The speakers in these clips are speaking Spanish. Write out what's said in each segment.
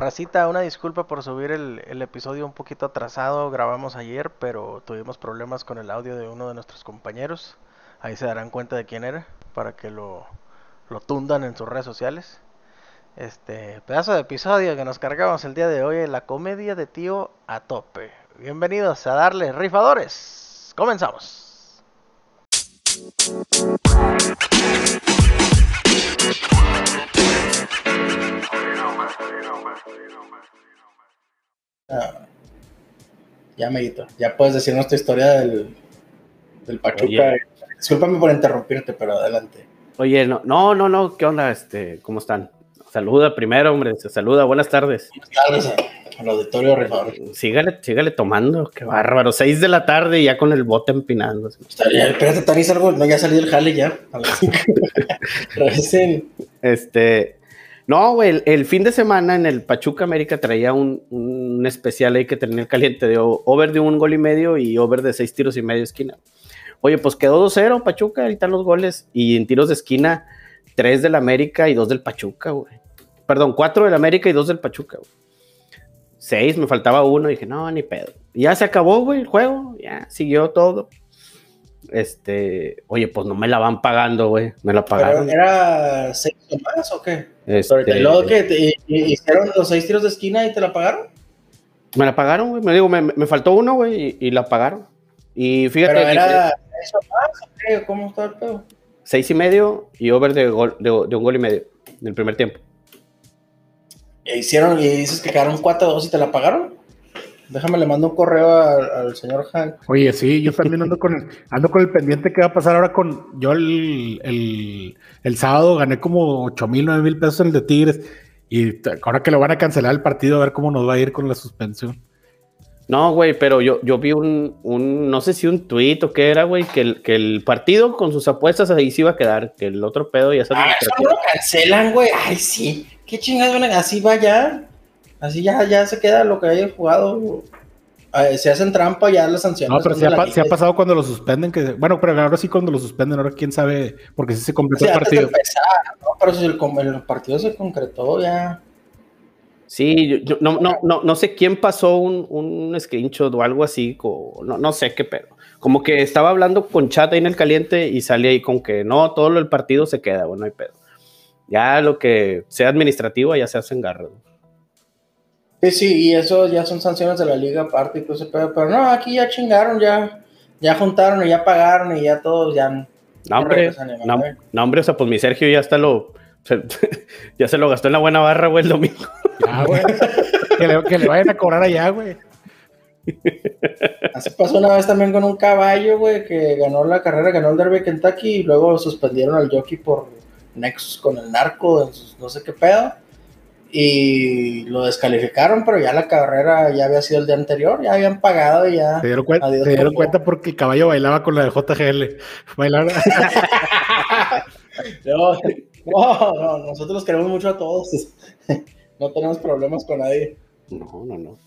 Racita, una disculpa por subir el, episodio un poquito atrasado. Grabamos ayer, pero tuvimos problemas con el audio de uno de nuestros compañeros. Ahí se darán cuenta de quién era para que lo, lo tundan en sus redes sociales. Este pedazo de episodio que nos cargamos el día de hoy, la comedia de tío a tope. Bienvenidos a darle rifadores. Comenzamos. Ah, ya, amiguito, ya puedes decirnos tu historia del, del Pachuca. Discúlpame por interrumpirte, pero adelante. Oye, no, no, no, no, ¿qué onda? Este, ¿Cómo están? Saluda primero, hombre, se saluda, buenas tardes. Buenas tardes al auditorio Rifador. Sígale, sígale tomando, qué bárbaro. Seis de la tarde y ya con el bote empinando. Espérate, Tanis, algo, no, ya salí del jale ya. este, no, güey, el, fin de semana en el Pachuca América traía un, especial ahí que tenía el caliente de over de un gol y medio y over de seis tiros y medio esquina. Oye, pues quedó 2-0 Pachuca, ahí están los goles. Y en tiros de esquina, 3 del América y 2 del Pachuca, güey. Perdón, 4 del América y 2 del Pachuca. 6, me faltaba uno. dije, no, ni pedo. Ya se acabó, güey, el juego. Ya siguió todo. Este, oye, pues no me la van pagando, güey. Me la pagaron. ¿Era 6 o más o qué? Este... luego que te hicieron los 6 tiros de esquina y te la pagaron? Me la pagaron, güey. Me digo, me, me faltó uno, güey, y, y, la pagaron. Y fíjate. Pero era eso más, o qué? ¿Cómo está el pedo? Seis y medio y over de, gol, de, de un gol y medio en el primer tiempo. ¿E hicieron y dices que quedaron 4-2 y te la pagaron? Déjame le mando un correo al, al señor Hank. Oye, sí, yo también ando con el, ando con el pendiente que va a pasar ahora con. Yo el, el, el sábado gané como 8 mil, 9 mil pesos en el de Tigres. Y ahora que lo van a cancelar el partido, a ver cómo nos va a ir con la suspensión. No, güey, pero yo, yo vi un, un, no sé si un tuit o qué era, güey, que el, que el partido con sus apuestas ahí se iba a quedar, que el otro pedo ya se Ah, eso no lo cancelan, güey. Ay, sí. Qué chingados, así va ya. Así ya, ya se queda lo que haya jugado. se hacen trampa ya las sanciones. No, pero se ha, se ha, pasado cuando lo suspenden. que Bueno, pero ahora sí cuando lo suspenden, ahora quién sabe, porque sí se completó el partido. Empezar, ¿no? Pero si el, el partido se concretó ya. Sí, yo, no, no, no, no sé quién pasó un, un screenshot o algo así, o, no, no sé qué pedo. Como que estaba hablando con chat ahí en el caliente y sale ahí con que no, todo el partido se queda, bueno, no hay pedo. Ya lo que sea administrativo ya se hace en garra. Sí, sí, y eso ya son sanciones de la liga aparte y todo ese pedo, pero no, aquí ya chingaron, ya, ya juntaron y ya pagaron y ya todos ya. No, hombre, no, no, hombre, o sea, pues mi Sergio ya está lo, se, ya se lo gastó en la buena barra, güey, el domingo. Ya, güey. que, le, que, le, vayan a cobrar allá, güey. Así pasó una vez también con un caballo, güey, que ganó la carrera, ganó el Derby Kentucky y luego suspendieron al jockey por nexus con el narco, no sé qué pedo. Y lo descalificaron, pero ya la carrera ya había sido el día anterior, ya habían pagado y ya. Se dieron, cuenta, se dieron cuenta porque el caballo bailaba con la de JGL. Bailaba. no, no, no, nosotros queremos mucho a todos. no tenemos problemas con nadie. No, no, no.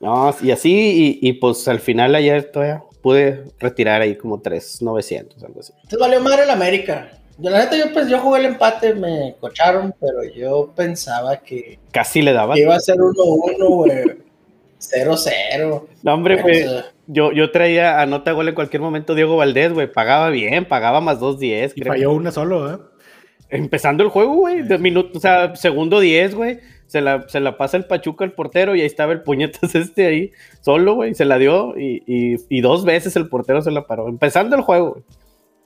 No, y así, y, y pues al final ayer todavía pude retirar ahí como 3,900, algo así. Entonces valió madre el América. Yo, la neta, yo, pues, yo jugué el empate, me cocharon, pero yo pensaba que. Casi le daba. Que iba a ser 1-1, güey. 0-0. No, hombre, güey. Pues, yo, yo traía anota gol en cualquier momento Diego Valdés, güey. Pagaba bien, pagaba más 2-10. Y falló una solo, ¿eh? Empezando el juego, güey. De minuto, o sea, segundo 10, güey. Se la, se la pasa el Pachuca al portero y ahí estaba el puñetas este ahí, solo, güey. Se la dio y, y, y, dos veces el portero se la paró. Empezando el juego, güey.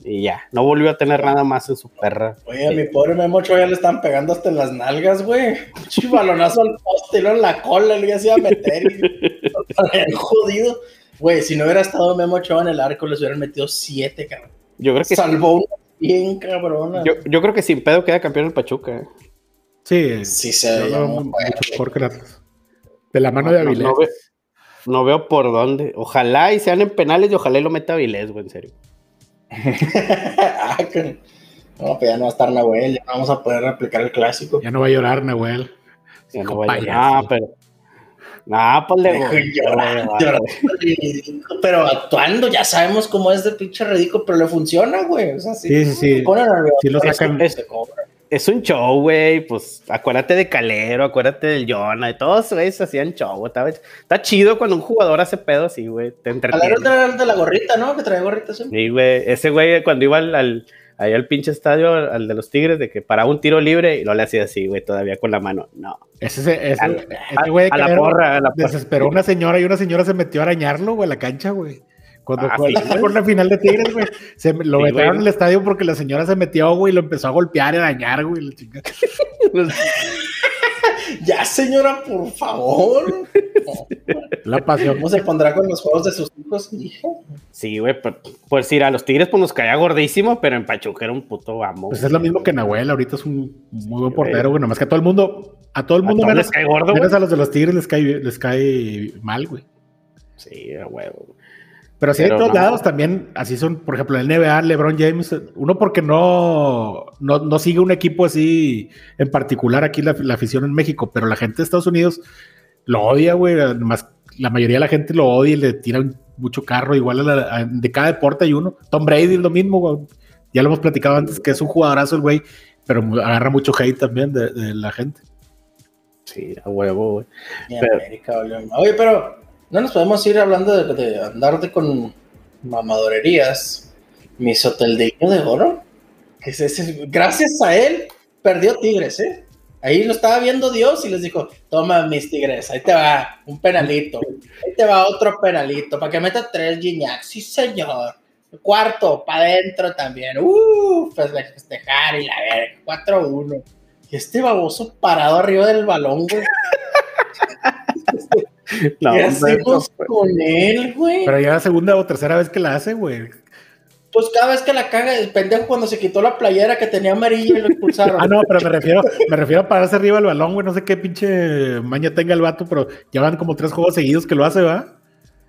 Y ya, no volvió a tener nada más en su perra. Oye, a mi pobre Memo ya le están pegando hasta en las nalgas, güey. Un balonazo al poste y en la cola, le se iba a meter. Y... jodido. Güey, si no hubiera estado Memo Ochoa en el arco, les hubieran metido siete, cabrón. Yo creo que Salvó una bien cabrona. Yo, yo, creo que sin pedo queda campeón el Pachuca. ¿eh? Sí, sí se no, mucho mejor que la, de la mano de Avilés. No, no, veo, no, veo por dónde. Ojalá y sean en penales y ojalá y lo meta Avilés, güey, en serio. ah, que... No, pues ya no va a estar Nahuel, ya no vamos a poder replicar el clásico. Ya no va a llorar Nahuel. Ya no va a llorar. Ah, pero. Nah, pues le llorar, llorar, Pero actuando, ya sabemos cómo es de pinche ridículo, pero le funciona, güey. O sea, sí, sí, sí. sí. Pone nervioso, sí lo sacan. Es, es un show, güey. Pues acuérdate de Calero, acuérdate del Jonah, de todos, güey, se hacían show. Está, está chido cuando un jugador hace pedo así, güey. Te entretiene. Calero de la gorrita, ¿no? Que traía gorrita siempre. Sí, güey. Ese güey, cuando iba al, al, ahí al pinche estadio, al de los Tigres, de que para un tiro libre y no le hacía así, güey, todavía con la mano. No. Ese, ese, ese, güey de a la porra, a la porra. desesperó una señora y una señora se metió a arañarlo, güey, a la cancha, güey. Cuando Ah, fue sí, la, güey. por la final de Tigres, güey. Se, lo Sí, metieron güey. en el estadio porque la señora se metió, güey, y lo empezó a golpear y a arañar, güey. Ya, señora, por favor. La pasión. ¿Cómo se pondrá con los juegos de sus hijos, hija? Sí, güey, por, por decir, a los Tigres pues nos caía gordísimo, pero en Pachuca era un puto amo. Pues es lo mismo que Nahuel, ahorita es un muy buen portero, güey. Nomás que a todo el mundo, a todo el A mundo, todos menos, les cae gordo, menos güey. a los de los Tigres les cae, les cae mal, güey. Sí, a huevo. Pero sí, Pero en todos no. lados también, así son, por ejemplo, en el NBA, LeBron James, uno porque no, no, no sigue un equipo así en particular aquí la, la afición en México, pero la gente de Estados Unidos lo odia, güey. Además, la mayoría de la gente lo odia y le tiran mucho carro, igual a la- a- de cada deporte hay uno. Tom Brady es lo mismo, güey. Ya lo hemos platicado antes, que es un jugadorazo el güey, pero agarra mucho hate también de, de la gente. Sí, a huevo, güey. Pero- América. Oye, pero no nos podemos ir hablando de, de andar de con mamadorerías. Mi soteldeño de oro. Que es gracias a él perdió Tigres, ¿eh? Ahí lo estaba viendo Dios y les dijo, toma mis Tigres, ahí te va un penalito, ahí te va otro penalito, para que meta tres Gignac, sí señor. Cuarto, para adentro también, uh, pues festejar y la verga, 4-1. Y este baboso parado arriba del balón, güey. No, ¿Qué hacemos no, con él, güey? Pero ya la segunda o tercera vez que la hace, güey. Pues cada vez que la caga, el pendejo cuando se quitó la playera que tenía amarilla y lo expulsaron. Ah, no, pero me refiero, me refiero a pararse arriba del balón, güey. No sé qué pinche maña tenga el vato, pero ya van como tres juegos seguidos que lo hace, ¿va?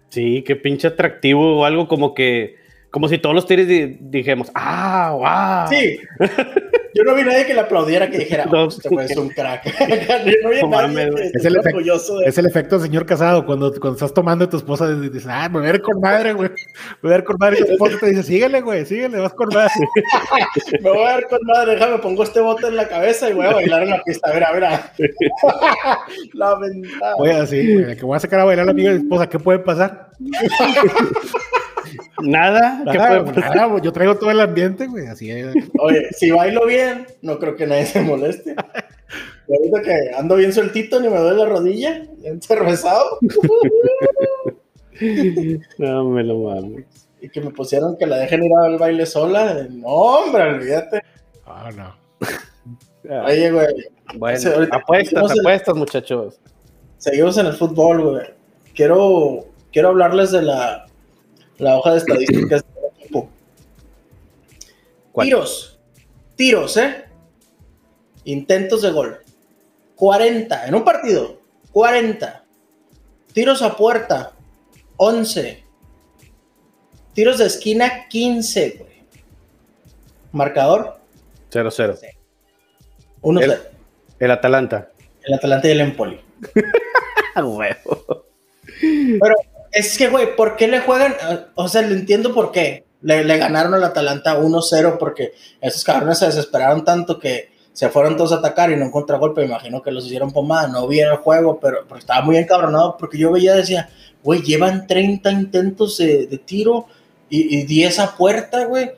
Sí, qué pinche atractivo o algo como que, como si todos los Tigres di- dijéramos, ah, wow. Sí. Yo no vi nadie que le aplaudiera que dijera, No. "Oh, este güey es un crack. No vi nadie que. Es el orgulloso de Es el efecto del señor casado. Cuando, cuando estás tomando y tu esposa dice, ah, me voy a ir con madre, güey. Me voy a ir con madre. Y tu esposa te dice, síguele, güey, síguele, vas con madre. Me voy a ver con madre, déjame, pongo este bote en la cabeza y voy a bailar en la pista. Mira, mira. la ventana. Voy así, güey, que voy a sacar a bailar a la amiga de mi esposa. ¿Qué puede pasar? Nada, ¿qué Nada, puede nada, yo traigo todo el ambiente, güey. Así es. Oye, si bailo bien, no creo que nadie se moleste. Ahorita que ando bien sueltito, ni me duele la rodilla, bien cervezado, No me lo mames. y que me pusieron que la dejen ir al baile sola. No, hombre, olvídate. Ah, no. Ah, Oye, güey, bueno, apuestas, apuestas, muchachos. seguimos en el fútbol, güey. Quiero, quiero hablarles de la, la hoja de estadísticas del equipo. ¿Cuál? Tiros, tiros, ¿eh? Intentos de gol. 40, en un partido, 40. Tiros a puerta, 11. Tiros de esquina, 15, güey. Marcador, 0-0. 1-0. El- El Atalanta. El Atalanta y el Empoli. Huevo. Pero es que, güey, ¿por qué le juegan? Ah, O sea, lo entiendo por qué. Le, le ganaron al Atalanta 1-0 porque esos cabrones se desesperaron tanto que se fueron todos a atacar y no encontró golpe. Me imagino que los hicieron pomada. No vi el juego, pero, estaba muy encabronado porque yo veía, decía, güey, llevan 30 intentos de, tiro y, y 10 a puerta, güey.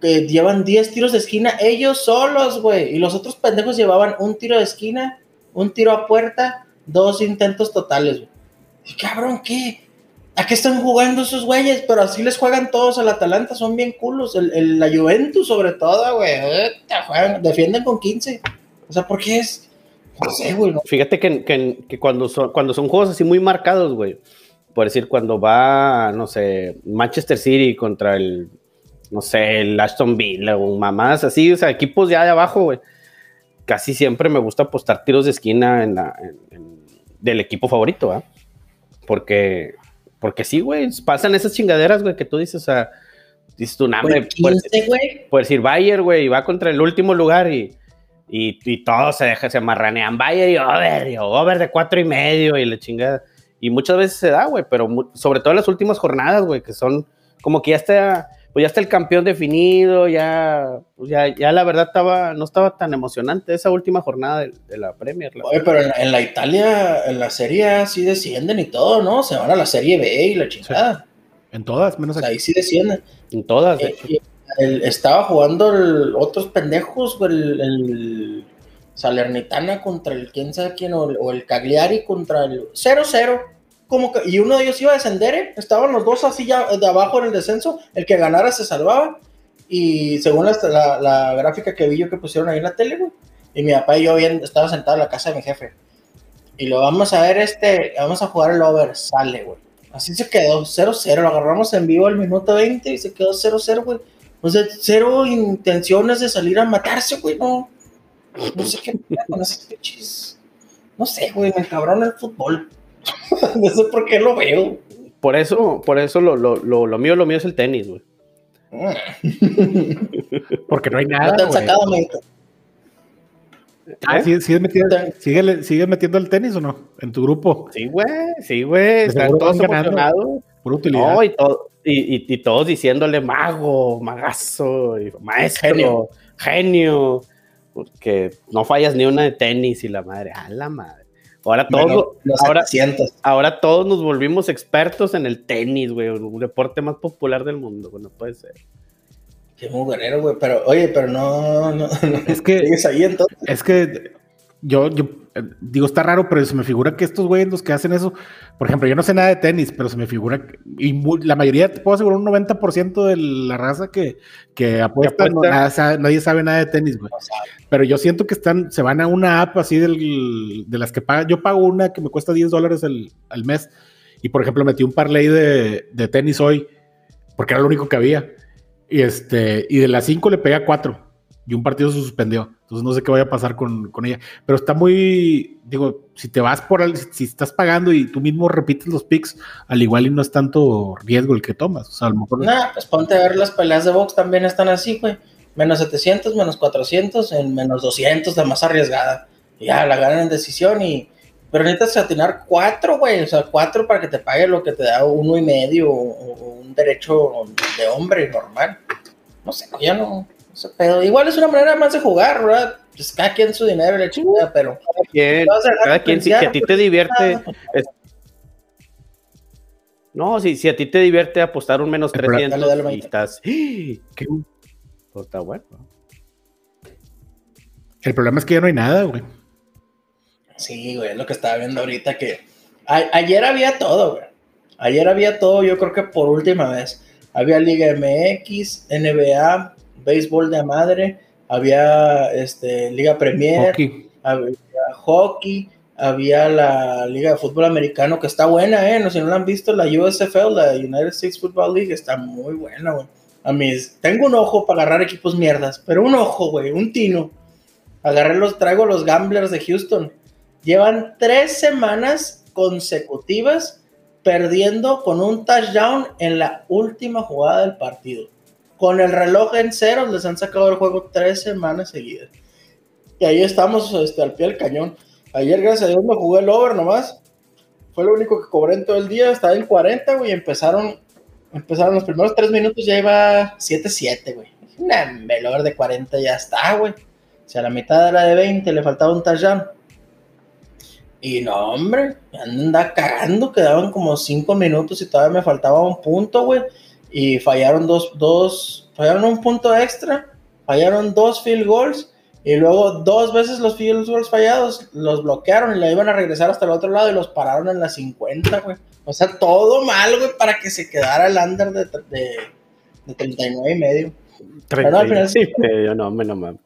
Que llevan 10 tiros de esquina ellos solos, güey. Y los otros pendejos llevaban un tiro de esquina, un tiro a puerta, dos intentos totales, güey. Y cabrón, ¿qué? ¿A qué están jugando esos güeyes? Pero así les juegan todos al Atalanta, son bien culos. El, el- la Juventus, sobre todo, güey. defienden con 15. O sea, ¿por qué es? No sé, güey. Fíjate que, que- que cuando, son, cuando son juegos así muy marcados, güey, por decir, cuando va, no sé, Manchester City contra el, no sé, el Aston Villa o mamadas así, o sea, equipos ya de abajo, güey, casi siempre me gusta apostar tiros de esquina en la, del equipo favorito, ¿ah? Porque, porque sí, güey, pasan esas chingaderas, güey, que tú dices, o sea, dices tu nombre, Güey, 15, güey. por decir Bayern, güey, y va contra el último lugar y, y, y todos se dejan, se marranean Bayern y over, y over de cuatro y medio y la chingada. Y muchas veces se da, güey, pero sobre todo en las últimas jornadas, güey, que son como que ya está, pues ya está el campeón definido, ya, pues ya, ya la verdad estaba, no estaba tan emocionante esa última jornada de, de la Premier. la Oye, pero en, en la Italia, en la Serie A sí descienden y todo, ¿no? Se van a la Serie B y la chingada. En todas, menos aquí. ahí sí descienden. En todas, de Eh, hecho. el- estaba jugando el- otros pendejos, güey, el, el Salernitana contra el quién sabe quién, o, el- o el Cagliari contra el 0-0. Como que, y uno de ellos iba a descender, ¿eh? estaban los dos así ya de abajo en el descenso, el que ganara se salvaba. Y según la, la- gráfica que vi yo que pusieron ahí en la tele, güey, y mi papá y yo bien, estaba sentado en la casa de mi jefe. Y lo vamos a ver, este, vamos a jugar el over, sale, güey. Así se quedó, 0-0, lo agarramos en vivo al minuto 20 y se quedó 0-0, güey. O sea, cero intenciones de salir a matarse, güey, no. No sé qué con pinches. No sé, güey, me encabrona el fútbol. no sé por qué lo veo. Por eso, por eso lo, lo, lo, lo mío, lo mío es el tenis, güey. Porque no hay No nada. te han güey. sacado, amiguito. Ah, ¿Eh? ¿sí- ¿Sigues metiendo, sigue, sigues metiendo el tenis o no? En tu grupo. Sí, güey, sí, güey. Están todos emocionados. Por utilidad. No, y, todo- y, y- y todos diciéndole mago, magazo, y maestro, Genio. genio. porque no fallas ni una de tenis y la madre, a la madre. Ahora todos, ahora, 700. ahora todos nos volvimos expertos en el tenis, güey, un deporte más popular del mundo, güey, no puede ser. Qué mugrero, güey. Pero, oye, pero no, no, no. Es que- ¿Sigues ahí entonces? Es que yo, yo digo, está raro, pero se me figura que estos güeyes los que hacen eso, por ejemplo, yo no sé nada de tenis, pero se me figura, que- y la mayoría, te puedo asegurar, un 90% de la raza que, que apuesta, no- nada nadie sabe nada de tenis, güey. Pero yo siento que están, se van a una app así del, de las que pagan. Yo pago una que me cuesta 10 dólares al, al mes. Y por ejemplo, metí un parlay de, de tenis hoy, porque era lo único que había. Y este, y de las 5 le pegué a 4. Y un partido se suspendió. Entonces no sé qué vaya a pasar con, con ella. Pero está muy, digo, si te vas por, si estás pagando y tú mismo repites los picks, al igual y no es tanto riesgo el que tomas. O sea, a lo mejor. Nah, pues ponte a ver las peleas de box también están así, güey. Menos 700, menos 400, en menos 200, la más arriesgada. Ya, la ganan en decisión y... Pero necesitas atinar cuatro, güey. O sea, cuatro para que te pague lo que te da uno y medio o un derecho de hombre normal. No sé, ya no... pedo. Igual es una manera más de jugar, ¿verdad? Pues cada quien su dinero y la chingada, pero... Quien- cada quien, si, si a ti pues, te divierte, ah, no, si, si a ti te divierte apostar un menos El problema- 300 Dale, dale, y estás, ¡Ah! ¿qué? Pues está bueno. El problema es que ya no hay nada, güey. Sí, güey, es lo que estaba viendo ahorita que a- ayer había todo, güey. Ayer había todo, yo creo que por última vez. Había Liga MX, NBA, béisbol de madre, había este Liga Premier, Hockey. había hockey, había la Liga de Fútbol Americano que está buena, eh, no si no la han visto la USFL, la United States Football League está muy buena, güey. A mí tengo un ojo para agarrar equipos mierdas, pero un ojo, güey, un tino. Agarré los, traigo los Gamblers de Houston. Llevan tres semanas consecutivas perdiendo con un touchdown en la última jugada del partido. Con el reloj en ceros les han sacado el juego tres semanas seguidas. Y ahí estamos este, al pie del cañón. Ayer, gracias a Dios, me jugué el over nomás. Fue lo único que cobré en todo el día. Estaba en 40, güey. Empezaron, empezaron los primeros tres minutos, ya iba 7-7, güey. Nah, el over de 40 ya está, güey. Si a la mitad era de 20, le faltaba un touchdown. Y no, hombre, me anda cagando. Quedaban como 5 minutos y todavía me faltaba un punto, güey. Y fallaron dos, dos, fallaron un punto extra. Fallaron dos field goals. Y luego dos veces los field goals fallados los bloquearon y le iban a regresar hasta el otro lado y los pararon en la 50, güey. O sea, todo mal, güey, para que se quedara el under de, de, de 39 y medio. Pero no, al final sí. Sí, yo no, me no mames.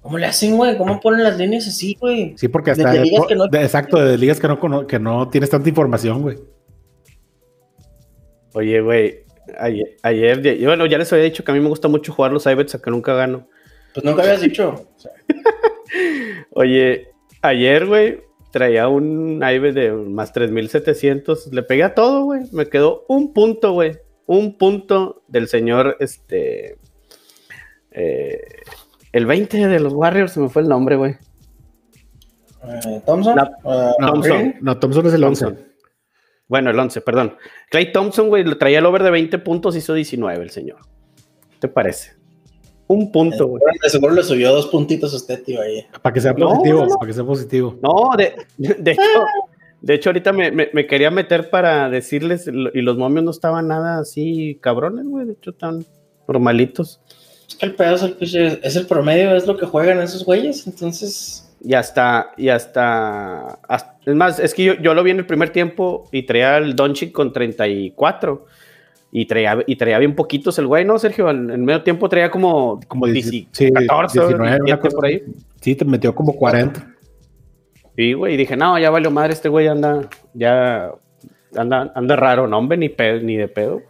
¿Cómo le hacen, güey? ¿Cómo ponen las líneas así, güey? Sí, porque hasta. de ligas que no- de- exacto, de ligas que no, que no tienes tanta información, güey. Oye, güey, ayer, ayer, y bueno, ya les había dicho que a mí me gusta mucho jugar los iBets, a que nunca gano. Pues nunca habías dicho. Oye, ayer, güey, traía un IBET de más 3700, le pegué a todo, güey, me quedó un punto, güey, un punto del señor, este, eh, el 20 de los Warriors, se me fue el nombre, güey. eh, Thompson. La- Thompson. No, Thompson es el 11. Thompson. Bueno, el 11, perdón. Clay Thompson, güey, lo traía el over de 20 puntos, hizo 19 el señor. ¿Qué te parece? Un punto, güey. De seguro le subió dos puntitos a usted, tío, ahí. Para que sea positivo, no, no. para que sea positivo. No, de, de hecho, de hecho ahorita me, me- me quería meter para decirles, y los momios no estaban nada así cabrones, güey, de hecho están normalitos. Es que el pedo es el, pinche- es el promedio, es lo que juegan esos güeyes, entonces... Y hasta, y hasta, hasta- es más, es que yo, yo lo vi en el primer tiempo y traía el Doncic con 34 y traía, y traía bien poquitos el güey, ¿no, Sergio? En el medio tiempo traía como, como 10 dieci- sí, 14, 19, una 17 cosa por ahí. Sí, te metió como 40. Sí, güey, y dije, no, ya valió madre, este güey anda, ya, anda, anda raro, no, hombre, ni, pedo, ni de pedo.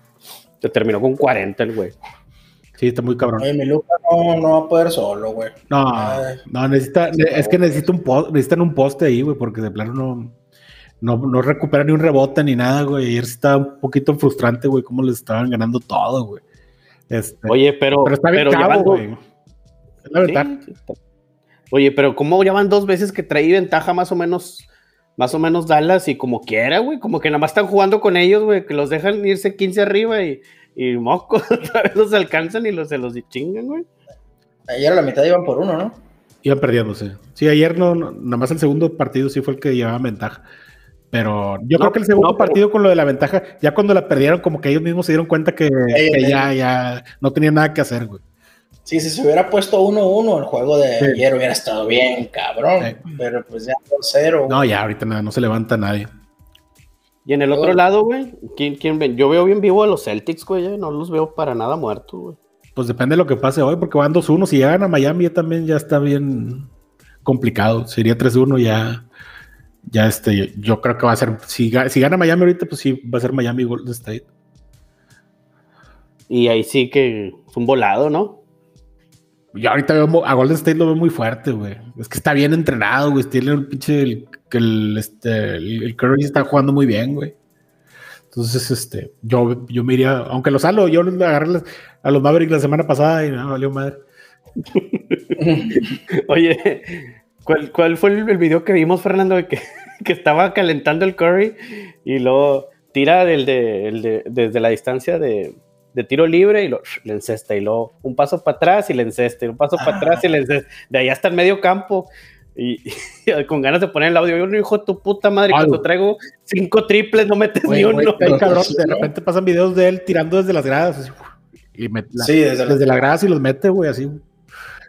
Se terminó con 40 el güey. Sí, está muy cabrón. Oye, mi Luca no, no va a poder solo, güey. No, Ay. no, necesita, ne- es que necesita un po- necesitan un poste ahí, güey, porque de plano no, no, no recupera ni un rebote ni nada, güey. Ayer sí estaba un poquito frustrante, güey, cómo les estaban ganando todo, güey. Este, Oye, pero, pero está bien pero cabo, llevando- güey. Es la verdad. sí está. Oye, pero ¿cómo ya van dos veces que traí ventaja más o menos, más o menos Dallas y como quiera, güey? Como que nada más están jugando con ellos, güey, que los dejan irse 15 arriba y, y moco, otra vez los alcanzan y los, se los chingan, güey. Ayer a la mitad iban por uno, ¿no? Iban perdiéndose. Sí, ayer no, no- nada más el segundo partido sí fue el que llevaba ventaja. Pero yo No, creo que el segundo no, partido con lo de la ventaja, ya cuando la perdieron, como que ellos mismos se dieron cuenta que, ya, ya no tenían nada que hacer, güey. Sí, si se hubiera puesto 1-1 el juego de Sí. ayer hubiera estado bien, cabrón. Sí. Pero pues ya 2-0. No, ya ahorita nada, no se levanta nadie. Y en el otro lado, güey, ¿quién, quién ven? Yo veo bien vivo a los Celtics, güey, eh, no los veo para nada muertos, güey. Pues depende de lo que pase hoy, porque van 2-1. Si llegan a Miami, ya también ya está bien complicado. Sería 3-1 ya. Ya este, yo creo que va a ser. Si, si gana Miami ahorita, pues sí, va a ser Miami Golden State. Y ahí sí que es un volado, ¿no? Yo ahorita veo a Golden State lo veo muy fuerte, güey. Es que está bien entrenado, güey. Tiene un pinche. El, el, este, el, el Curry está jugando muy bien, güey. Entonces, este, yo, yo me iría, aunque los halo, yo agarré a los Mavericks la semana pasada y no, valió madre. Oye, ¿cuál, cuál fue el, video que vimos, Fernando, que, que estaba calentando el Curry y luego tira del de, el de- desde la distancia de, de tiro libre y lo le encesta y luego un paso para atrás y le encesta y un paso para atrás y le encesta. De ahí hasta el medio campo. Y, y con ganas de poner el audio, yo no hijo de tu puta madre, Ay, cuando traigo cinco triples no metes ni uno. bien cabrón. De repente pasan videos de él tirando desde las gradas. así, y met- la- Sí, desde la- desde las gradas y los mete, güey, así.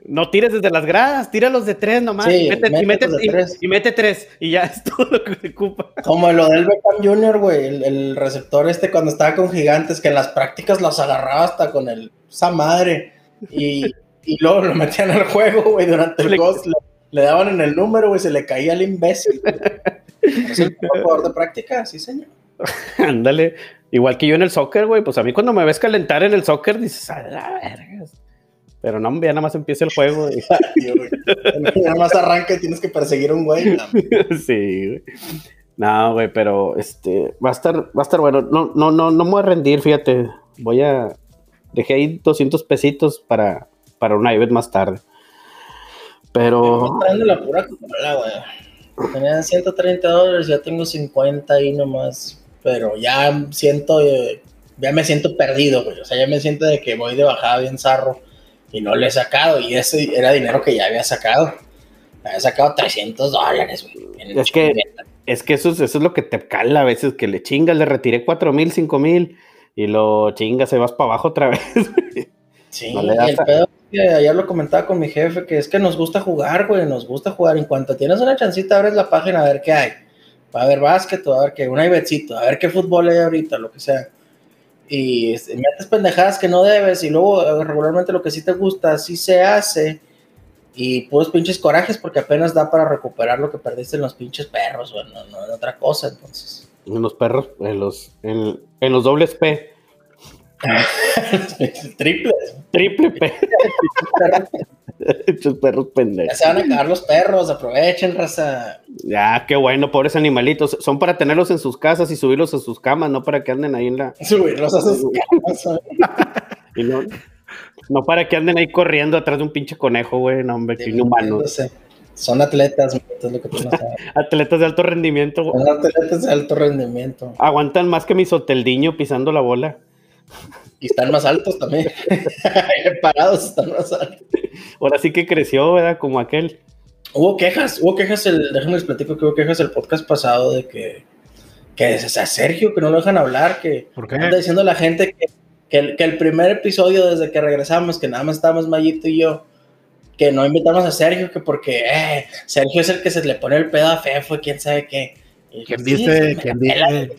No tires desde las gradas, tíralos de tres nomás. Sí, y, mete, y, mételos mete, de y- tres. y mete tres. Y ya es todo lo que se ocupa. Como lo del Beckham Jr., güey, el, el receptor este cuando estaba con gigantes, que en las prácticas los agarraba hasta con el, esa madre. Y, y luego lo metían al juego, güey, durante el ghost. Le, le daban en el número, güey, se le caía el imbécil. Es el jugador de práctica, sí, señor. Ándale. Igual que yo en el soccer, güey. Pues a mí cuando me ves calentar en el soccer, dices, a la verga. Pero no, ya nada más empieza el juego. y-. Nada más arranca y tienes que perseguir a un güey. no. sí, güey. No, güey, pero este va a estar, va a estar bueno. No, no, no, no me voy a rendir, fíjate. Voy a. Dejé ahí 200 pesitos para, para una IBET más tarde. Pero. Estoy trayendo la pura cola, güey. Tenía 130 dólares, ya tengo 50 ahí nomás. Pero ya siento, eh, ya me siento perdido, güey. O sea, ya me siento de que voy de bajada bien zarro y no le he sacado. Y ese era dinero que ya había sacado. Había sacado 300 dólares, güey. Es que-. Es que eso, es- eso es lo que te cala a veces, que le chingas, le retiré cuatro mil, cinco mil y lo chingas, se vas para abajo otra vez. Sí, no y el a- pedo que ayer lo comentaba con mi jefe, que es que nos gusta jugar, güey, nos gusta jugar. En cuanto tienes una chancita, abres la página a ver qué hay. Va a haber básquet, a ver qué, un ibetcito, a ver qué fútbol hay ahorita, lo que sea. Y metes pendejadas que no debes, y luego eh, regularmente lo que sí te gusta, sí se hace. Y puros pinches corajes, porque apenas da para recuperar lo que perdiste en los pinches perros, no, no en otra cosa, entonces. en los perros, en los, en, en los dobles P, Triple P, esos perros Ya pendejos. se van a acabar los perros, aprovechen, raza. Ya, qué bueno, pobres animalitos. Son para tenerlos en sus casas y subirlos a sus camas, no para que anden ahí en la. Subirlos a sus camas, y no, no para que anden ahí corriendo atrás de un pinche conejo, güey. No, hombre, qué inhumano. Divirtiéndose. Son atletas, es lo que tú no sabes. Atletas de alto rendimiento. güey. Son atletas de alto rendimiento. Aguantan más que mi soteldiño pisando la bola. Y están más altos también. Parados están más altos. Ahora sí que creció, ¿verdad? Como aquel. Hubo quejas, hubo quejas, el, déjenme les platico que hubo quejas el podcast pasado de que, que o sea, Sergio, que no lo dejan hablar, que ¿Por qué? anda diciendo la gente que, que, el, que el primer episodio desde que regresamos, que nada más estábamos Mayito y yo, que no invitamos a Sergio, que porque eh, Sergio es el que se le pone el pedo a Fefo quién sabe qué. ¿Quién dice? sí, ¿Quién dice?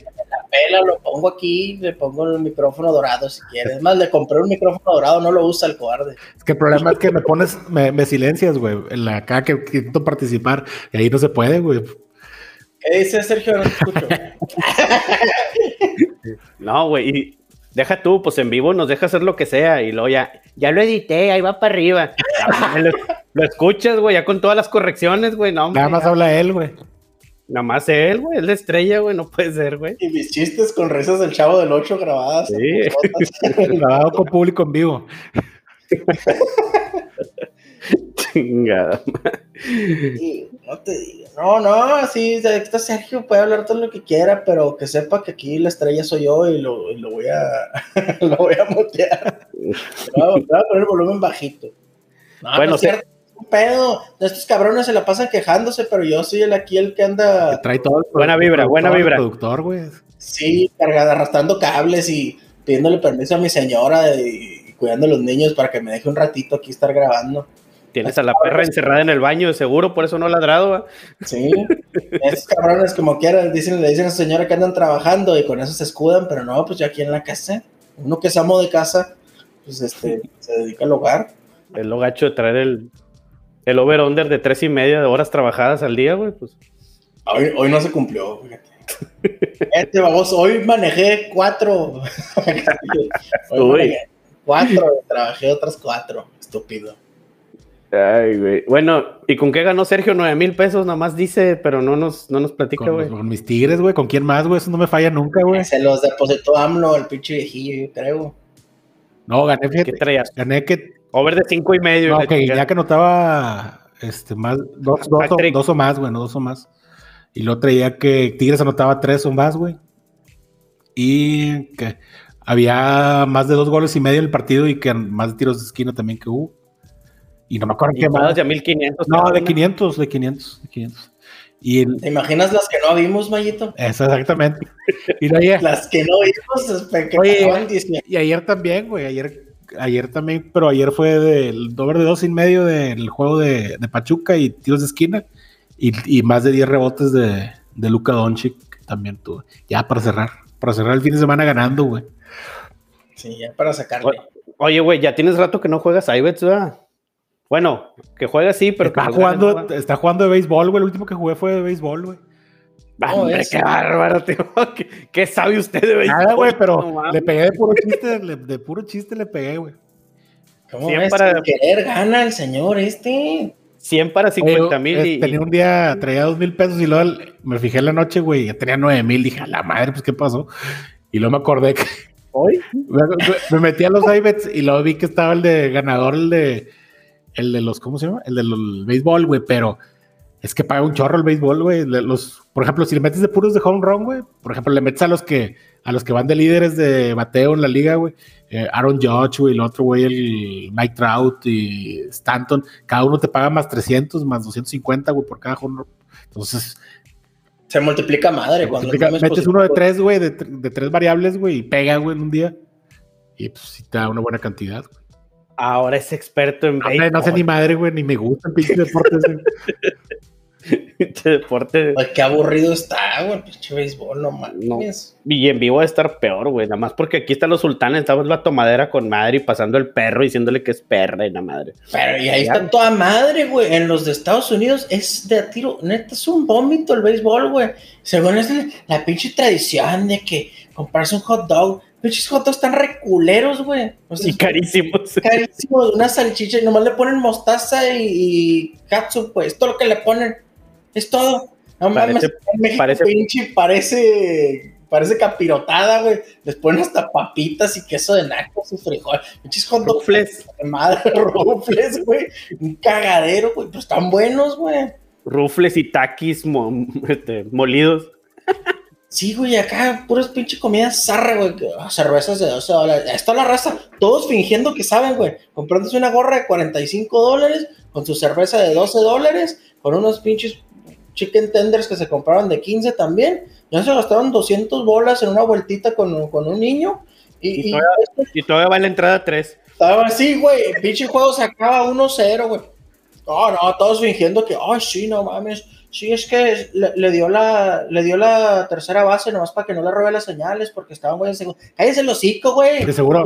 La pela, lo pongo aquí, le pongo el micrófono dorado si quieres. Es más, le compré un micrófono dorado, no lo usa el cobarde. Es que el problema es que me pones, me, me silencias, güey. En la acá que intento participar y ahí no se puede, güey. ¿Qué dice Sergio? No te escucho. No, güey. y Deja tú, pues en vivo nos deja hacer lo que sea. Y luego ya, ya lo edité, ahí va para arriba. Lo, lo escuchas, güey, ya con todas las correcciones, güey. No, hombre, Nada más habla él, güey. Nada más él, güey, es la estrella, güey, no puede ser, güey. Y mis chistes con risas del chavo del 8 grabadas. Sí. Grabado con público en vivo. Chingada. Sí, no te digo. No, no, sí, de- está Sergio, puede hablar todo lo que quiera, pero que sepa que aquí la estrella soy yo y lo, y lo voy a lo voy a mutear. Le voy a, le voy a poner el volumen bajito. No, Bueno, no es cierto, pedo. Estos cabrones se la pasan quejándose, pero yo soy el aquí el que anda, Trae todo el Buena vibra, buena vibra. productor, güey. sí, cargada, arrastrando cables y pidiéndole permiso a mi señora y, y cuidando a los niños para que me deje un ratito aquí estar grabando. Tienes a la perra encerrada en el baño, seguro, por eso no ha ladrado. Sí, esos cabrones como quieran, dicen, le dicen a su señora que andan trabajando y con eso se escudan, pero no, pues yo aquí en la casa, uno que es amo de casa, pues este, se dedica al hogar. Es lo gacho de traer el, el over-under de tres y media de horas trabajadas al día, güey. Pues Hoy, hoy no se cumplió, fíjate. Este baboso, hoy manejé cuatro. Hoy Uy. manejé cuatro, trabajé otras cuatro, estúpido. Ay, güey. Bueno, ¿y con qué ganó Sergio? Nueve mil pesos, nada más dice, pero no nos, no nos platica, Con, güey. con mis tigres, güey. ¿Con quién más, güey? Eso no me falla nunca, güey. Se los depositó AMLO, el pinche viejillo, yo creo. No, gané, ¿Qué fíjate. traías? Gané que. Over de cinco y medio. No, chingada. ya que anotaba este, más, dos, dos, o, Hat-trick. dos o más, güey, no dos o más. Y luego traía que Tigres anotaba tres o más, güey. Y que había más de dos goles y medio en el partido y que más de tiros de esquina también que hubo. Y no me acuerdo qué más de 1500. No, de una. 500, de 500, de 500. Y el- ¿Te imaginas las que no vimos, Mayito? eso exactamente. Y ya- Las que no vimos, es que Oye, pagaban 19. Y ayer también, güey, ayer, ayer también, pero ayer fue del doble de dos y medio del juego de, de Pachuca y tiros de esquina y, y más de 10 rebotes de, de Luka Doncic también tuve. Ya para cerrar, para cerrar el fin de semana ganando, güey. Sí, ya para sacarle. Oye, güey, ya tienes rato que no juegas Ibets, ¿verdad? Bueno, que juegas sí, pero que Está los jugando, ganes, ¿no? está jugando de béisbol, güey. El último que jugué fue de béisbol, güey. Ah, No, hombre, qué bárbaro, tío. ¿Qué, qué sabe usted de béisbol? Nada, güey, No pero mames. le pegué de puro chiste, le- de puro chiste le pegué, güey. ¿Cómo Cien ves? para- querer gana el señor este. 100 para 50 Oye, mil y, Tenía un día, traía dos mil pesos y luego me fijé en la noche, güey, ya tenía nueve mil. Dije, a la madre, pues, ¿qué pasó? Y luego me acordé que ¿Hoy? me, me- me metí a los iBets y luego vi que estaba el de ganador, el de, el de los, ¿cómo se llama? El del béisbol, güey, pero es que paga un chorro el béisbol, güey. Los, por ejemplo, si le metes de puros de home run, güey, por ejemplo, le metes a los que, a los que van de líderes de bateo en la liga, güey, eh, Aaron Judge, güey, el otro, güey, el Mike Trout y Stanton, cada uno te paga más 300, más 250, güey, por cada home run. Entonces, Se multiplica madre cuando multiplica- metes positivo. uno de tres, güey, de, de tres variables, güey, y pega, güey, en un día. Y pues sí te da una buena cantidad. güey. Ahora es experto en Hombre, no sé ni madre, güey, ni me gusta el pinche deporte. Este deporte. Ay, qué aburrido está, güey, pinche béisbol, no mames. Y en vivo va a estar peor, güey. Nada más porque aquí están los sultanes, estamos la tomadera con madre y pasando el perro diciéndole que es perra y la madre. Pero y ahí Ya. está toda madre, güey. En los de Estados Unidos es de a tiro, neta, es un vómito el béisbol, güey. Según es la, la pinche tradición de que comprarse un hot dog. Pinches hot dogs están reculeros, güey. O sea, Y carísimos. es carísimo de una salchicha y nomás le ponen mostaza y, y catsup, pues. Todo lo que le ponen. Es todo. No mames, Parece- México, parece- pinche, parece parece capirotada, güey. Les ponen hasta papitas y queso de nacos y frijol. Pinches hot dogs Rufles. de madre, rufles, güey. Un cagadero, güey. Pero están buenos, güey. Rufles y taquis mo- este, molidos. Sí, güey, acá puras pinche comida zarra, güey. Ah, cervezas de 12 dólares. Está la raza. Todos fingiendo que saben, güey. Comprándose una gorra de 45 dólares con su cerveza de 12 dólares, con unos pinches chicken tenders que se compraron de 15 también. Ya se gastaron 200 bolas en una vueltita con, con un niño. Y, Y y todavía- Y todavía va la entrada 3. estaba así, güey. El pinche juego se acaba 1-0, güey. No, no, todos fingiendo que, ay, sí, no mames. Sí, es que le, le dio la, le dio la tercera base nomás para que no le robe las señales porque estaban, güey, en segundo. Cállese el hocico, güey. De seguro.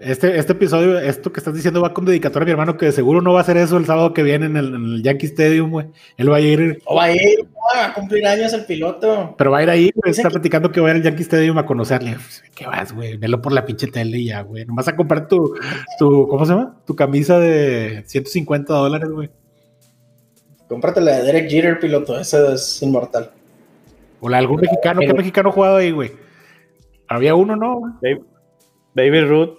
Este, este episodio, esto que estás diciendo va con dedicatoria a mi hermano, que de seguro no va a hacer eso el sábado que viene en el, en el Yankee Stadium, güey. Él va a ir, o va a ir, va a cumplir años el piloto. pero va a ir ahí, güey. Está que- platicando que va a ir al Yankee Stadium a conocerle. ¿Qué vas, güey? Velo por la pinche tele y ya, güey. Nomás a comprar tu, tu, ¿cómo se llama? Tu camisa de 150 dólares, güey. Cómprate la de Derek Jeter, piloto. Ese es inmortal. O la algún mexicano. ¿Qué mexicano ha jugado ahí, güey? Había uno, ¿no? Baby, Baby Ruth.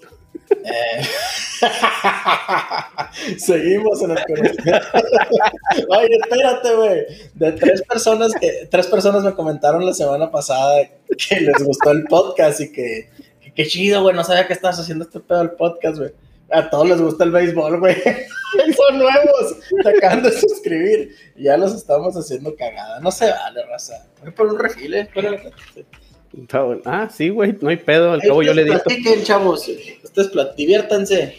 Seguimos en el conocimiento. Oye, espérate, güey. De tres personas que tres personas me comentaron la semana pasada que les gustó el podcast y que que qué chido, güey. No sabía que estabas haciendo este pedo del podcast, güey. A todos les gusta el béisbol, güey. Son nuevos. Se acaban de suscribir. Ya los estamos haciendo cagada. No se vale, raza. Voy por un refile. espérate. Está bueno. Ah, sí, güey. No hay pedo. Al cabo yo le digo. platiquen, chavos. Ustedes plat- diviértanse.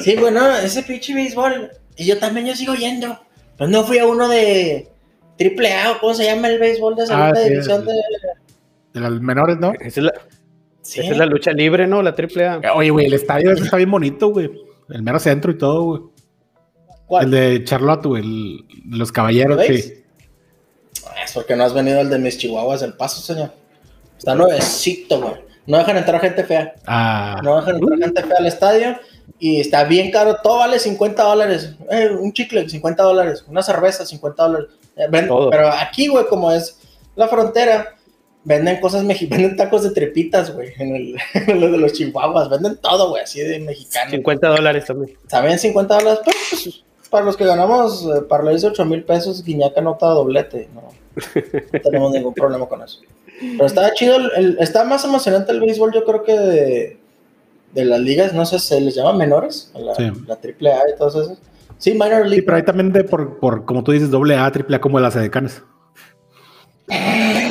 Sí, bueno, ese pinche béisbol. Y yo también, yo sigo yendo. Pues no fui a uno de triple A o cómo se llama el béisbol de segunda Ah, sí, división el- de. De las menores, ¿no? Esa es la, Sí. esa es la lucha libre, ¿no? La triple A. Oye, güey, el estadio ese está bien bonito, güey. El mero centro y todo, güey. ¿Cuál? El de Charlotte, güey. El los caballeros, sí. Ah, Es porque no has venido al de mis chihuahuas del paso, señor. Está nuevecito, güey. No dejan entrar gente fea. Ah, No dejan entrar gente fea al estadio. Y está bien caro. Todo vale 50 dólares. Eh, un chicle, 50 dólares. Una cerveza, 50 dólares. Eh, ven- Todo. pero aquí, güey, como es la frontera, venden cosas mexicanas. Venden tacos de trepitas, güey. En el, en lo de los chihuahuas. Venden todo, güey, así de mexicano. 50 dólares también. También 50 dólares. Pero, pues, para los que ganamos, eh, para los 8 mil pesos, Guiñaca no está doblete. No, no tenemos ningún problema con eso. Pero está chido, el- el- está más emocionante el béisbol, yo creo que de, de las ligas, no sé, se les llama menores, a la, Sí. la triple A y todos esos. Sí, minor sí, league. pero hay también de por, por, como tú dices, doble A, triple A, como las edecanes.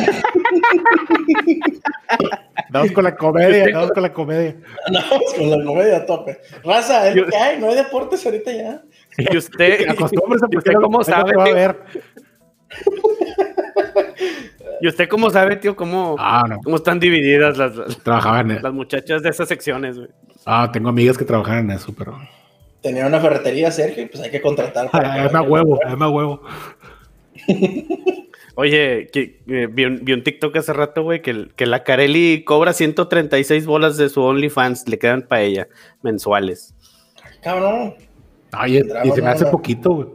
Vamos con la comedia, vamos con la comedia. No, con la comedia a tope. Raza, es que hay, no hay deportes ahorita ya. Y usted, Acostúmbrese, ¿y porque usted cómo sabe, a ver. ¿Y usted cómo sabe, tío, cómo, Ah, no. cómo están divididas las, las- Trabajaba en las muchachas de esas secciones, güey? Ah, tengo amigas que trabajan en eso, pero. Tenía una ferretería, Sergio, y pues hay que contratar. para que- Además huevo, además huevo. Oye, que, eh, vi, un, vi un TikTok hace rato, güey, que, que la Carelli cobra 136 bolas de su OnlyFans, le quedan para ella, mensuales. Cabrón. Oye, y se me no, hace poquito, güey.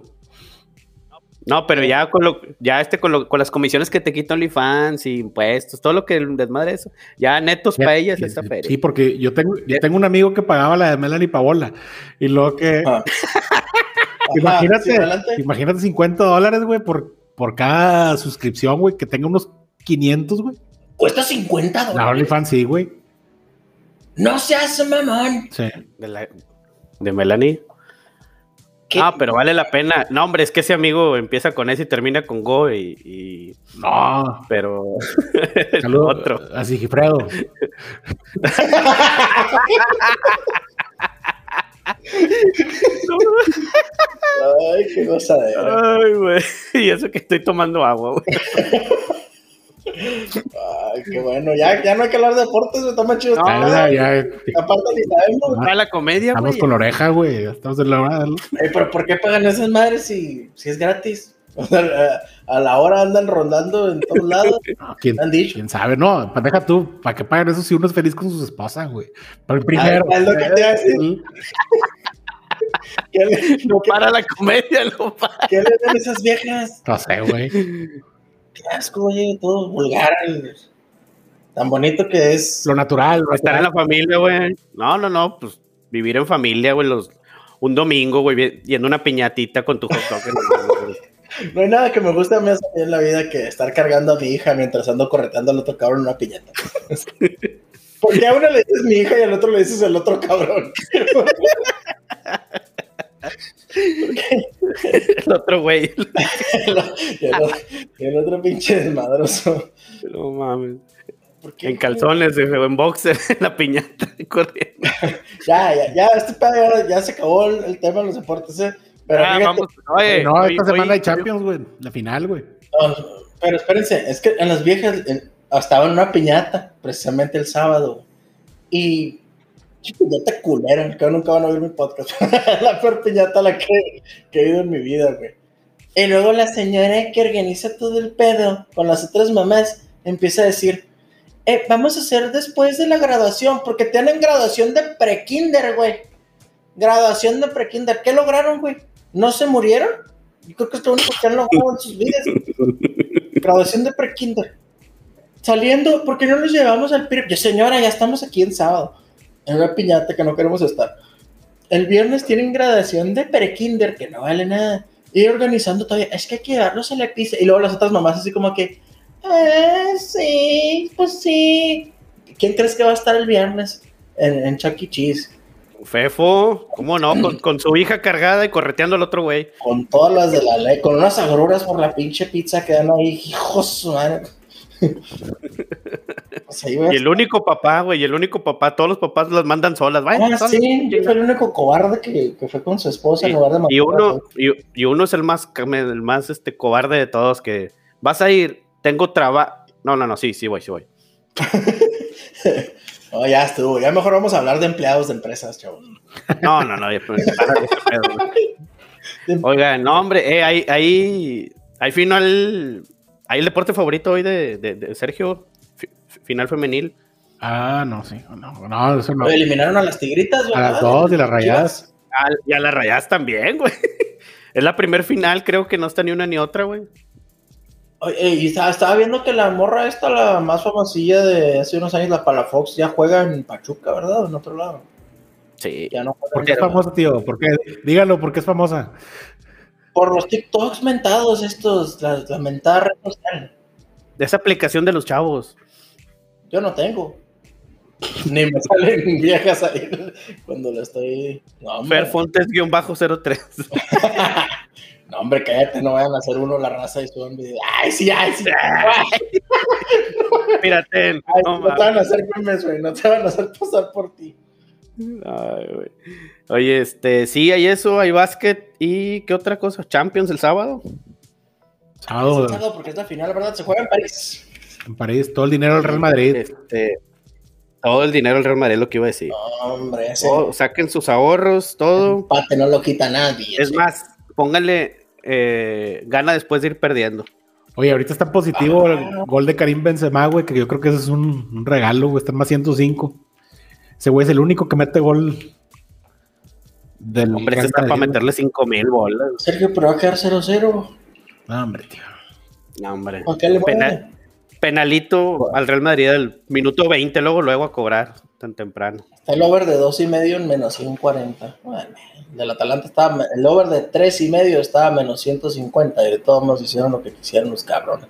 No, pero ya con lo, ya este con, lo- con las comisiones que te quita OnlyFans y impuestos, todo lo que desmadre eso, ya netos para ellas Sí, esta feria. Sí, porque yo tengo, yo tengo un amigo que pagaba la de Melanie Paola. Y luego que. Ah. imagínate, Ajá, sí, adelante. imagínate 50 dólares, güey, por, por cada suscripción, güey, que tenga unos 500, güey. Cuesta 50 La dólares. OnlyFans sí, güey. No seas mamón. Sí. De, la- de Melanie. ¿Qué? Ah, pero vale la pena. No, hombre, es que ese amigo empieza con S y termina con Go y, y- No. pero Saludos otro. a Sigifredo. Ay, qué gozadera. Ay, güey. Y eso que estoy tomando agua, güey. Ay, qué bueno. Ya, ya no hay que hablar de deportes, güey, está más chido. No, Ya, Aparte ni sabemos. Para la comedia, estamos güey. con la oreja, güey. Estamos en la hora de- Ey, pero ¿por qué pagan esas madres si, si es gratis? Sea, a, la hora andan rondando en todos lados. No, ¿quién, han dicho. quién sabe? No, deja tú. ¿Para qué pagan eso si uno es feliz con sus esposas, güey? Pero el primero. Ah, es lo que te iba a decir. Sí. ¿Qué le, No qué- para la comedia, no para. qué le dan esas viejas? No sé, güey. Qué asco, oye, todo vulgar. Tan bonito que es. Lo natural, lo Estar en la familia, güey. No, no, no, pues vivir en familia, güey, los, un domingo, güey, yendo una piñatita con tu hot dog. No hay nada que me guste más a mí en la vida que estar cargando a mi hija mientras ando correteando al otro cabrón en una piñata. Porque a uno le dices mi hija y al otro le dices el otro cabrón. El otro güey. el, el otro pinche desmadroso. No mames. ¿Por qué, En calzones, o en boxer, en la piñata, corriendo. Ya, ya, ya, este pedo ya, ya se acabó el, el tema de los deportes, ¿eh? Pero Ah, fíjate, vamos. Oye, No, hoy- esta semana hoy- hay Champions, güey. La final, güey. no, pero espérense, es que en las viejas en- estaba en una piñata, precisamente el sábado, y Pinche piñata culera, que nunca van a oír mi podcast. la peor piñata a la que, que he ido en mi vida, güey. Y luego la señora que organiza todo el pedo con las otras mamás empieza a decir, eh, vamos a hacer después de la graduación, porque tienen graduación de pre-kinder, güey. Graduación de pre-kinder. ¿Qué lograron, güey? ¿No se murieron? Yo creo que es lo único que han logrado en sus vidas. Graduación de pre-kinder. Saliendo, ¿por qué no nos llevamos al PRI? Yo, señora, ya estamos aquí en sábado. En una piñata que no queremos estar. El viernes tienen graduación de pre-kinder, que no vale nada. Y organizando todavía, es que hay que llevarlos a la pizza. Y luego las otras mamás así como que, ah, sí, pues sí. ¿Quién crees que va a estar el viernes en, en Chuck E. Cheese? Fefo, ¿cómo no? Con, con su hija cargada y correteando al otro güey. Con todas las de la ley, con unas agruras por la pinche pizza que dan ahí, hijos madre. Pues Y el único papá, güey, y el único papá, todos los papás las mandan solas. Vaya, Ah, solas. sí, yo fui el único cobarde que, que fue con su esposa en lugar de Y matar uno, y, y uno es el más, el más este, cobarde de todos que vas a ir, tengo trabajo. No, no, no, sí, sí voy, sí voy. No, ya estuvo. Ya mejor vamos a hablar de empleados de empresas, chavos. No, no, no. güey. Oigan, no, hombre, eh, ahí, ahí, ahí final, ahí el deporte favorito hoy de, de- de Sergio, fi- final femenil. Ah, no, sí. No, no, eso no. Eliminaron a las tigritas, A ¿verdad? las dos y las rayadas. Ah, y a las rayas también, güey. Es la primer final, creo que no está ni una ni otra, güey. Oye, y estaba, estaba viendo que la morra esta, la más famosilla de hace unos años, la Palafox, ya juega en Pachuca, ¿verdad? En otro lado. Sí. Ya no juega ¿Por qué es famosa, tío? ¿Por qué? Dígalo, ¿por qué es famosa? Por los TikToks mentados estos, la, la mentada red social. De esa aplicación de los chavos. Yo no tengo. Ni me salen viejas ahí cuando la estoy... No. Fer Fontes-03. No, hombre, cállate, no vayan a hacer uno la raza y suban video. Ay, sí, ay, sí. Mírate. Ay, no no, te van a hacer memes, güey. No te van a hacer pasar por ti. Ay, güey. Oye, este, sí, hay eso, hay básquet y ¿qué otra cosa? Champions el sábado. Sábado Sábado, porque es la final, ¿verdad? Se juega en París. en París, todo el dinero del Real Madrid. Este, todo el dinero del Real Madrid, lo que iba a decir. No, hombre, ese Todo, saquen sus ahorros, todo. empate no lo quita nadie. Es ese. más, pónganle eh, gana después de ir perdiendo. Oye, ahorita está positivo el gol de Karim Benzema, güey, que yo creo que ese es un, un regalo, güey. Está en más 105. Ese güey es el único que mete gol del Hombre, Real ese está para Madrid, meterle 5 mil bolas. Sergio, pero va a quedar 0-0. güey. No, hombre, tío. No, hombre. ¿Para qué le Pena- mueve? penalito al Real Madrid del minuto 20, luego, luego a cobrar tan temprano. Está el over de 2 y medio en menos 140. Bueno, el del Atalanta estaba, el over de 3 y medio estaba a menos 150 y de todos modos hicieron lo que quisieron los cabrones.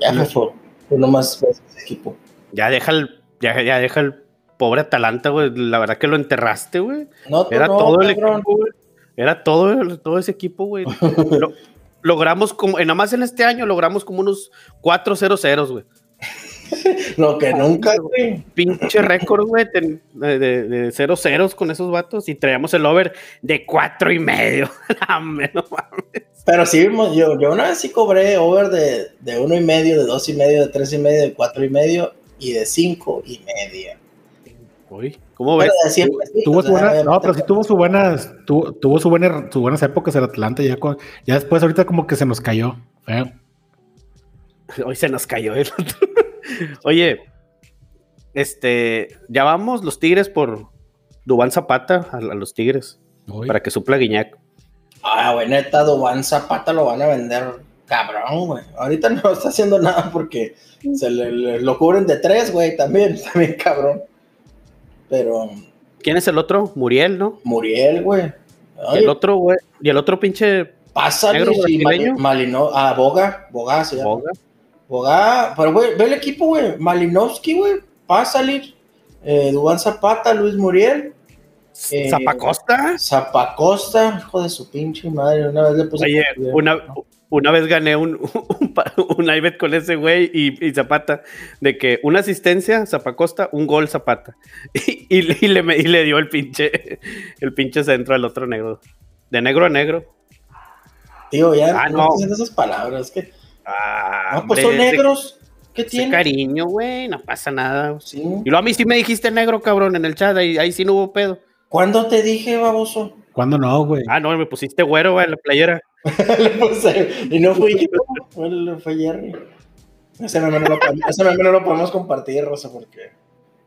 Ya fue, nomás ese equipo. Ya deja el, ya, ya deja el pobre Atalanta, güey. La verdad que lo enterraste, güey. No, Era no, todo el cabrón. equipo, güey. Era todo, todo ese equipo, güey. Lo- logramos como, nada más en este año logramos como unos 4-0-0, güey. Lo que nunca, güey. Pinche récord, güey, de, de, de 0 ceros con esos vatos y traíamos el over de cuatro y medio. Dame, no mames. Pero sí vimos, yo, yo una vez sí cobré over de, de uno y medio, de dos y medio, de tres y medio, de cuatro y medio y de cinco y media. Uy, ¿cómo ves? Siempre sí, Tuvo su buena, no, pero sí tuvo su buenas, tuvo, tuvo su buena, sus buenas épocas el Atlanta, ya, con- ya después ahorita como que se nos cayó. feo. Hoy se nos cayó el otro. Oye, este, ya vamos los Tigres por Dubán Zapata a, a los Tigres Uy. para que supla Guiñac. Ah, güey, neta, Dubán Zapata lo van a vender cabrón, güey. Ahorita no está haciendo nada porque se le, le- lo cubren de tres, güey, también, también cabrón. Pero ¿Quién es el otro? Muriel, ¿no? Muriel, güey. Y el otro, güey. Y el otro pinche Pásale, negro. Mali- Malino, ah, Boga, Boga se llama. Boga. Pero güey, ve el equipo, güey. Malinowski, güey, Pásale, eh, Dubán Zapata, Luis Muriel, Eh, Zapacosta. Zapacosta, hijo de su pinche madre. Una vez le puse. Oye, una, una vez gané un, un, un iBet con ese güey y, y Zapata, de que una asistencia, Zapacosta, un gol Zapata. Y, y- y le, y le dio el pinche, el pinche centro al otro negro. De negro a negro. Tío, ya Ah, no, no. esas palabras. Que, Ah, no, pues hombre, son negros. ¿Qué tiene? cariño, güey, no pasa nada. Sí. Y luego a mí sí me dijiste negro, cabrón, en el chat, ahí, ahí sí no hubo pedo. ¿Cuándo te dije, baboso? ¿Cuándo no, güey? Ah, no, me pusiste güero, güey, en la playera. Le puse- y no fui yo, fue, fue Jerry. Ese meme, no lo, podemos- ese meme no lo podemos compartir, Rosa, porque.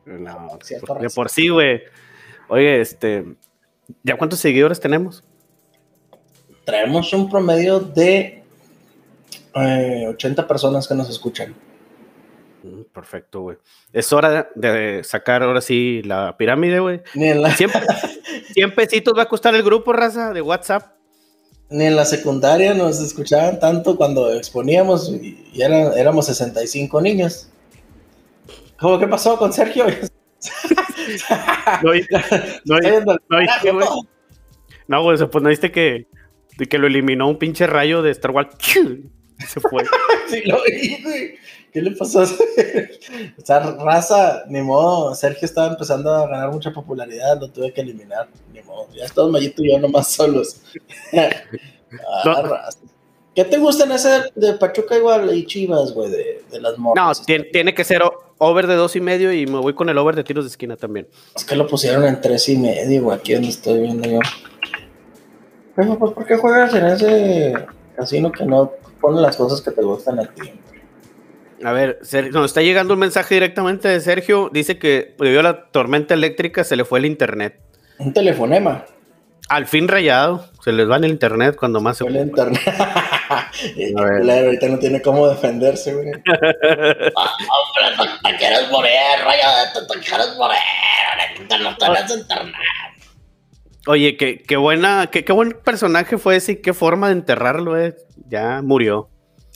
No, Cierto por- de por sí, güey. Oye, este, ¿ya cuántos seguidores tenemos? Traemos un promedio de eh, 80 personas que nos escuchan. Mm, Perfecto, güey. Es hora de sacar ahora sí la pirámide, güey. La, 100, 100 pesitos va a costar el grupo, raza, de WhatsApp. ni en la secundaria nos escuchaban tanto cuando exponíamos y, y eran- éramos 65 niños. ¿Cómo que pasó con Sergio? No, no, no. No, güey, pues no viste que, que lo eliminó un pinche rayo de Star Wars. Y Se fue. Sí, lo vi, güey. ¿Qué le pasó? o sea, raza, ni modo. Sergio estaba empezando a ganar mucha popularidad, lo tuve que eliminar. Ni modo. Ya estamos Mayito y yo nomás solos. ah, No. raza. ¿Qué te gusta en ese de Pachuca igual y Chivas, güey, de, de las No, morras? tiene, tiene que ser o- over de dos y medio y me voy con el over de tiros de esquina también. Es que lo pusieron en tres y medio, güey, aquí donde estoy viendo yo. Pero, pues, ¿por qué juegas en ese casino que no pone las cosas que te gustan a ti? A ver, nos está llegando un mensaje directamente de Sergio. Dice que debido a la tormenta eléctrica se le fue el internet. Un telefonema. Al fin rayado, se les va en el internet cuando más se Fue el internet. Ahorita no tiene cómo defenderse, güey. Ah, hombre, te, te quieres morir, rayo, te, te quieres morir. ahorita No tenés internet. Oye, qué, qué buena, qué, qué buen personaje fue ese y qué forma de enterrarlo, eh. Ya murió.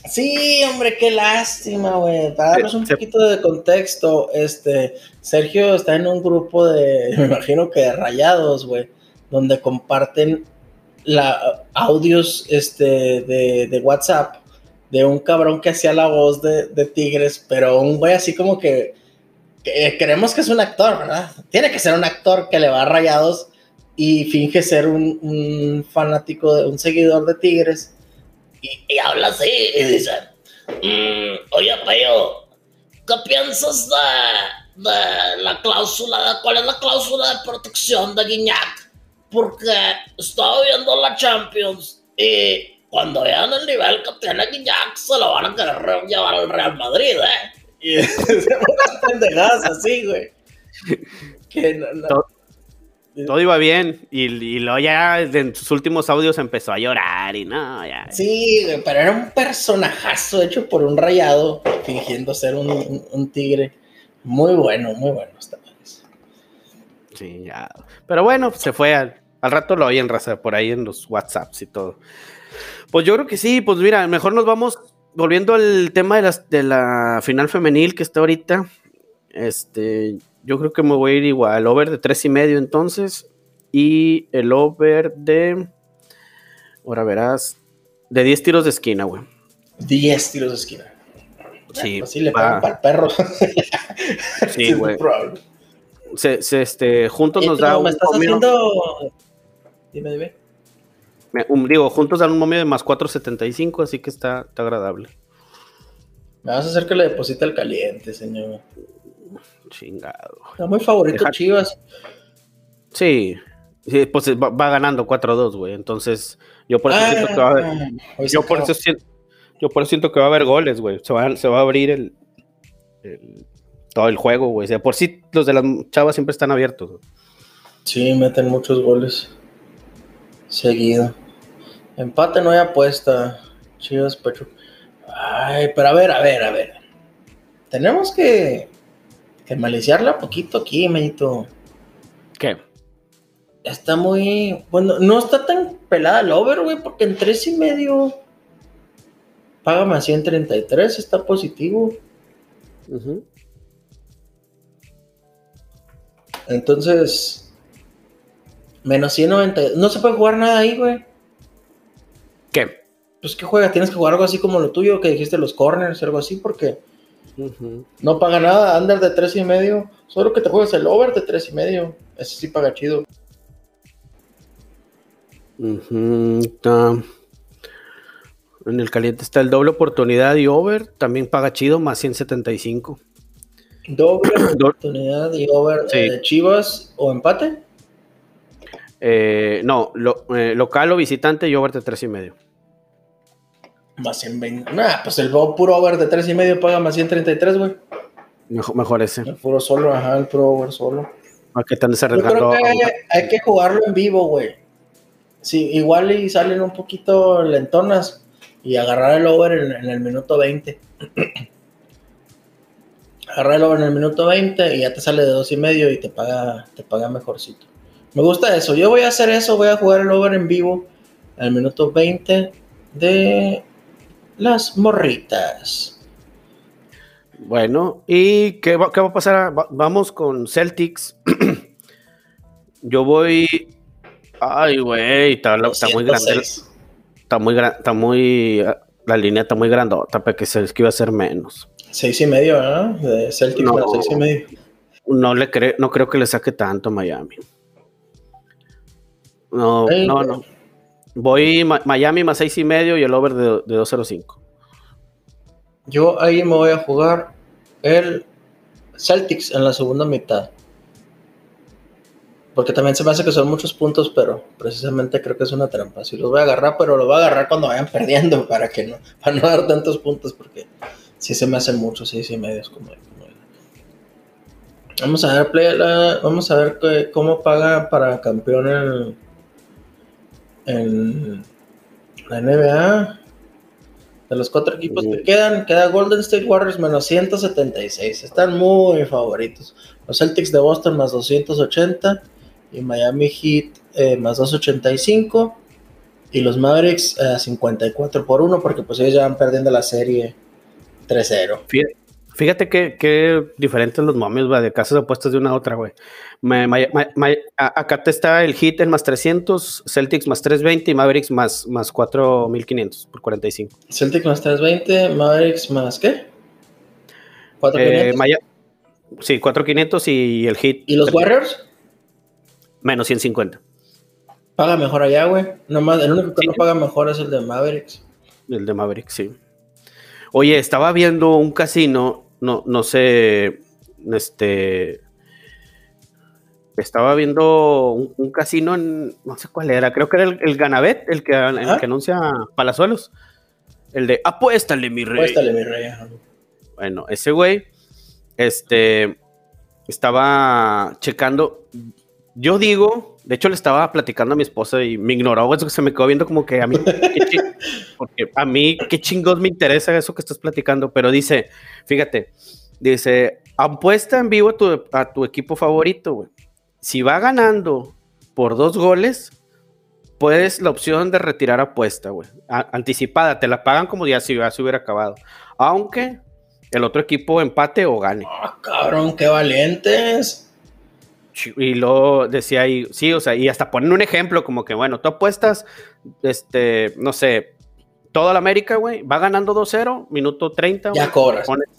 Sí, hombre, qué lástima, güey. Para darnos un poquito de contexto, este, Sergio está en un grupo de, me imagino que de rayados, güey, donde comparten la, audios este, de, de WhatsApp de un cabrón que hacía la voz de, de Tigres, pero un güey así como que, que creemos que es un actor, ¿verdad? Tiene que ser un actor que le va a rayados y finge ser un, un fanático, de, un seguidor de Tigres y, y habla así y dice, "Mm, oye, Peyo, ¿qué piensas de, de la cláusula, cuál es la cláusula de protección de Guiñac? Porque estaba viendo la Champions y cuando vean el nivel que tiene Guiñac se lo van a querer llevar al Real Madrid, ¿eh? Y unas pendejadas así, güey. Que no- no- Todo iba bien y, y luego ya en sus últimos audios empezó a llorar y no, ya. Sí, pero era un personajazo hecho por un rayado, fingiendo ser un, un- un tigre. Muy bueno, muy bueno esta vez. Sí, ya. Pero bueno, se fue al, al rato lo oyen raza por ahí en los WhatsApps y todo. Pues yo creo que sí, pues mira, mejor nos vamos volviendo al tema de, las, de la final femenil que está ahorita. Este, yo creo que me voy a ir igual, over de tres y medio entonces y el over de, ahora verás, de 10 tiros de esquina, güey. 10 tiros de esquina. Sí, Así le pagan para el perro. Sí, güey. Se, se, este, juntos nos Oye, da un me estás momio- haciendo. Dime, dime. me- un- digo, juntos dan un momio de más 4.75, así que está, está agradable. Me vas a hacer que le deposite el caliente, señor. Chingado. Está muy favorito Deja- Chivas. Sí, sí, pues va, va ganando 4-2, güey. Entonces, yo por eso Ah, siento que va a haber, hoy yo por eso siento, yo por eso siento que va a haber goles, güey. Se va, se va a abrir el, el- todo el juego, güey. O sea, por sí los de las chavas siempre están abiertos. Sí, meten muchos goles. Seguido. Empate no hay apuesta. Chivas, Pachuca. Ay, pero a ver, a ver, a ver. Tenemos que, que maliciarla poquito aquí, Mayito. ¿Qué? Está muy. Bueno, no está tan pelada el over, güey, porque en tres y medio. Págame a 133, está positivo. Entonces. Menos 190. No se puede jugar nada ahí, güey. ¿Qué? Pues que juega, tienes que jugar algo así como lo tuyo, que dijiste los corners, algo así, porque No paga nada. Under de tres y medio. Solo que te juegues el over de tres y medio. Ese sí paga chido. En el caliente está el doble oportunidad y over. También paga chido, más 175. Doble Do- oportunidad y over Sí. eh, de Chivas o empate. Eh, no, lo- eh, local o visitante y over de tres y medio. Más 120. Nah, pues el puro over de tres y medio paga más 133, güey. Mejor, mejor ese. El puro solo, ajá, el puro over solo. ¿A qué tan Yo creo desarreglado? que hay, hay que jugarlo en vivo, güey. Sí, igual y salen un poquito lentonas y agarrar el over en, en el minuto 20. agarrar el over en el minuto 20 y ya te sale de dos y medio y te paga, te paga mejorcito. Me gusta eso. Yo voy a hacer eso, voy a jugar el over en vivo el minuto 20 de las morritas. Bueno, ¿y qué va, qué va a pasar? Va- vamos con Celtics. Yo voy. Ay, güey, está, muy grande. 206. Está muy grande. Está muy. La línea está muy grandota, para que se es que iba a ser menos. Seis y medio, ¿ah? De Celtic No. seis y medio. No le creo, no creo que le saque tanto a Miami. No, no, no. Voy Miami más seis y medio y el over de, de 205. Yo ahí me voy a jugar el Celtics en la segunda mitad. Porque también se me hace que son muchos puntos, pero precisamente creo que es una trampa. Si los voy a agarrar, pero los voy a agarrar cuando vayan perdiendo para que no, para no dar tantos puntos, porque sí se me hacen muchos, seis y medios como, como- Vamos a ver, play, la- vamos a ver qué- cómo paga para campeón el, en la NBA. De los cuatro equipos que quedan, queda Golden State Warriors menos 176. Están muy favoritos. Los Celtics de Boston más 280 y Miami Heat eh, más 285 y los Mavericks eh, 54 por 1 porque pues ellos ya van perdiendo la serie 3-0. Fíjate, fíjate que, que diferentes los momios, güey, de casas de apuestas de una a otra, güey. Acá te está el Heat en más 300, Celtics más 320 y Mavericks más, más 4500 por 45. Celtics más 320, Mavericks más ¿qué? Eh, 4.500. Maya- sí, 4500 y el Heat ¿Y los Warriors? menos 150. Paga mejor allá, güey. Nomás, el único que Sí. no paga mejor es el de Mavericks. El de Maverick, sí. Oye, estaba viendo un casino, no, no sé, este, estaba viendo un, un casino en, no sé cuál era, creo que era el, el Ganabet, el que, el que anuncia Palazuelos, el de apuéstale, mi rey. Cuéstale, mi rey. Bueno, ese güey, este, estaba checando. Yo digo, de hecho le estaba platicando a mi esposa y me ignoró, eso que se me quedó viendo como que a mí, porque a mí, qué chingos me interesa eso que estás platicando, pero dice, fíjate, dice, apuesta en vivo a tu, a tu equipo favorito. Si va ganando por dos goles, puedes la opción de retirar apuesta, güey. Anticipada, te la pagan como ya si ya se hubiera acabado. Aunque el otro equipo empate o gane. Ah, cabrón, qué valientes. Y luego decía ahí, sí, o sea, y hasta ponen un ejemplo como que, bueno, tú apuestas, este, no sé, toda la América, güey, va ganando 2-0, minuto 30, Ya cobras. pones-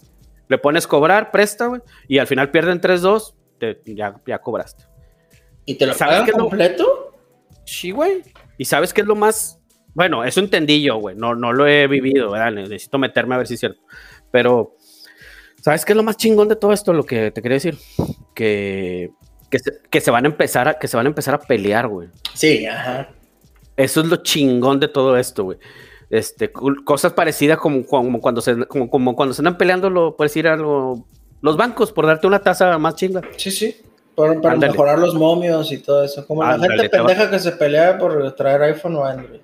le pones cobrar, presta, güey, y al final pierden 3-2, te- ya, ya cobraste. ¿Y te lo ¿Sabes qué lo- completo? Sí, güey. ¿Y sabes qué es lo más? Bueno, eso entendí yo, güey. No, no lo he vivido, ¿verdad? Necesito meterme a ver si es cierto. Pero, ¿sabes qué es lo más chingón de todo esto? Lo que te quería decir. Que, que, se, que se van a empezar a, que se van a empezar a pelear, güey. Sí, ajá. Eso es lo chingón de todo esto, güey. Este, cosas parecidas como, como cuando se como, como cuando se andan peleando, lo puedes ir a lo- los bancos por darte una tasa más chinga. Sí, sí. Para, mejorar los momios y todo eso. Como la gente va- pendeja que se pelea por traer iPhone o Android.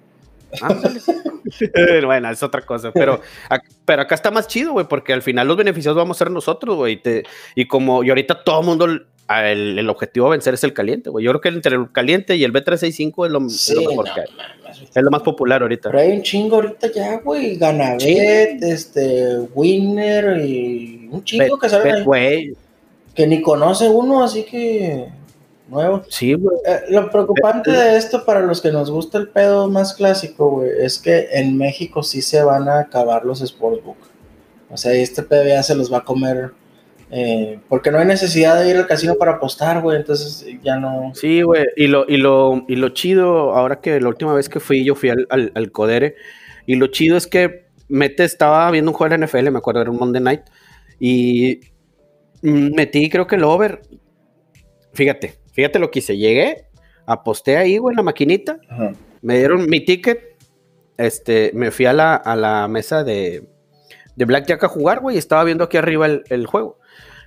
Bueno, es otra cosa, pero, pero acá está más chido, güey, porque al final los beneficiados vamos a ser nosotros, güey. Y como, y ahorita todo el mundo, el, el objetivo a vencer es el caliente, güey. Yo creo que entre el caliente y el B365 es lo, es Sí, lo mejor no que hay. mames. Es lo más popular ahorita. Pero hay un chingo ahorita ya, güey. Ganabet, este, Winner y un chingo que salen ahí, que ni conoce uno, así que nuevo. sí, güey. Eh, lo preocupante de esto para los que nos gusta el pedo más clásico, güey, es que en México sí se van a acabar los sportsbook. O sea, este pedo ya se los va a comer. Eh, porque no hay necesidad de ir al casino para apostar, güey. Entonces ya no. Sí, güey, y lo, y, lo, y lo chido, ahora que la última vez que fui, yo fui al, al, al Codere, y lo chido es que Mete estaba viendo un juego de la NFL, me acuerdo, era un Monday Night, y metí creo que el over. Fíjate, fíjate lo que hice, llegué, aposté ahí, güey, en la maquinita, Ajá. me dieron mi ticket, este, me fui a la, a la mesa de, de Blackjack a jugar, güey, y estaba viendo aquí arriba el, el juego.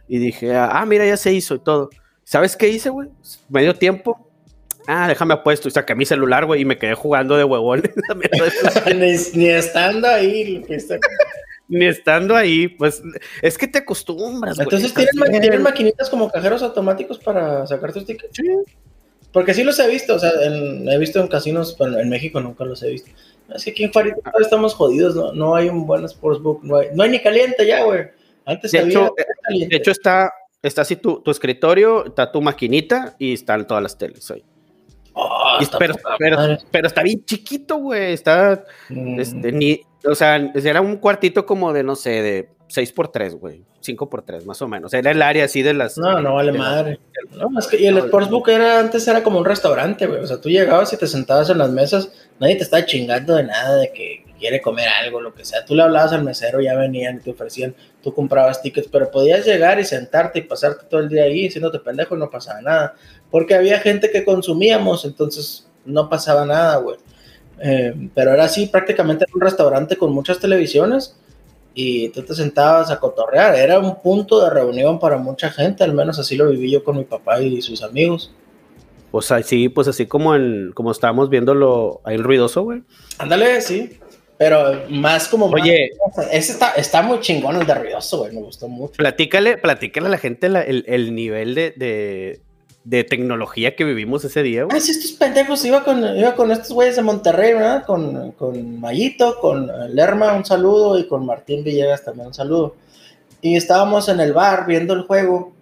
Y dije, ah, mira, ya se hizo y todo. ¿Sabes qué hice, güey? Medio tiempo. Ah, déjame apuesto. Y saqué mi celular, güey, y me quedé jugando de Blackjack. ni, ni estando ahí. está- Ni estando ahí, pues, es que te acostumbras, güey. Entonces ¿tienen, ma- tienen maquinitas como cajeros automáticos para sacar tus tickets. Porque sí los he visto, o sea, en- he visto en casinos, pero en México nunca los he visto. Es que aquí en Farito todavía estamos jodidos, ¿no? No hay un buen sportsbook, no hay, no hay ni caliente ya, güey. Antes De había hecho, caliente. De hecho, está, está así tu, tu escritorio, está tu maquinita y están todas las teles ahí. Oh, Y- está pero, pero- pero está bien chiquito, güey. Está, Mm. este, ni, o sea, era un cuartito como de, no sé, de 6 por 3 güey. 5 por 3 más o menos. Era el área así de las. No, no vale madre. No, es que y el sportsbook era antes era como un restaurante, güey. O sea, tú llegabas y te sentabas en las mesas, nadie te estaba chingando de nada, de que quiere comer algo, lo que sea. Tú le hablabas al mesero, ya venían y te ofrecían, tú comprabas tickets, pero podías llegar y sentarte y pasarte todo el día ahí haciéndote pendejo no pasaba nada. Porque había gente que consumíamos, entonces no pasaba nada, güey. Eh, pero era así, prácticamente era un restaurante con muchas televisiones y tú te sentabas a cotorrear. Era un punto de reunión para mucha gente, al menos así lo viví yo con mi papá y sus amigos. Pues así, pues así como el, como estábamos viéndolo ahí el ruidoso, güey. Ándale, sí. Pero más como. más- Oye. ese está, está muy chingón el de ruidoso, güey. Me gustó mucho. Platícale, platícale a la gente la- el, el nivel de, de, de tecnología que vivimos ese día, güey. Ah, sí, estos pendejos. Iba con, iba con estos güeyes de Monterrey, ¿verdad? Con, con Mayito, con Lerma, un saludo. Y con Martín Villegas también un saludo. Y estábamos en el bar viendo el juego.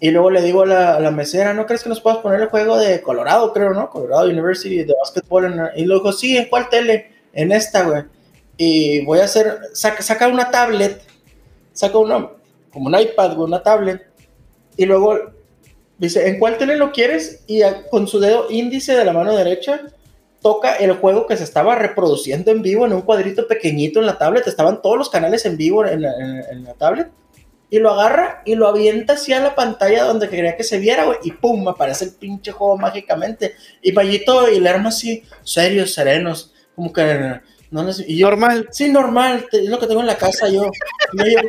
Y luego le digo a la, a la mesera, ¿no crees que nos puedas poner el juego de Colorado, creo, no? Colorado University de básquetbol. En, y luego sí, ¿en cuál tele? En esta, güey. Y voy a hacer, saca, una tablet, saca una, como un iPad, güey, una tablet. Y luego dice, ¿en cuál tele lo quieres? Y con su dedo índice de la mano derecha toca el juego que se estaba reproduciendo en vivo en un cuadrito pequeñito en la tablet. Estaban todos los canales en vivo en la, tablet. Y lo agarra y lo avienta hacia la pantalla donde quería que se viera, güey. Y pum, aparece el pinche juego mágicamente. Y Mayito y Lerma así, serios, serenos. Como que no les... Y yo, Normal. Sí, normal, te- es lo que tengo en la casa yo. Y yo,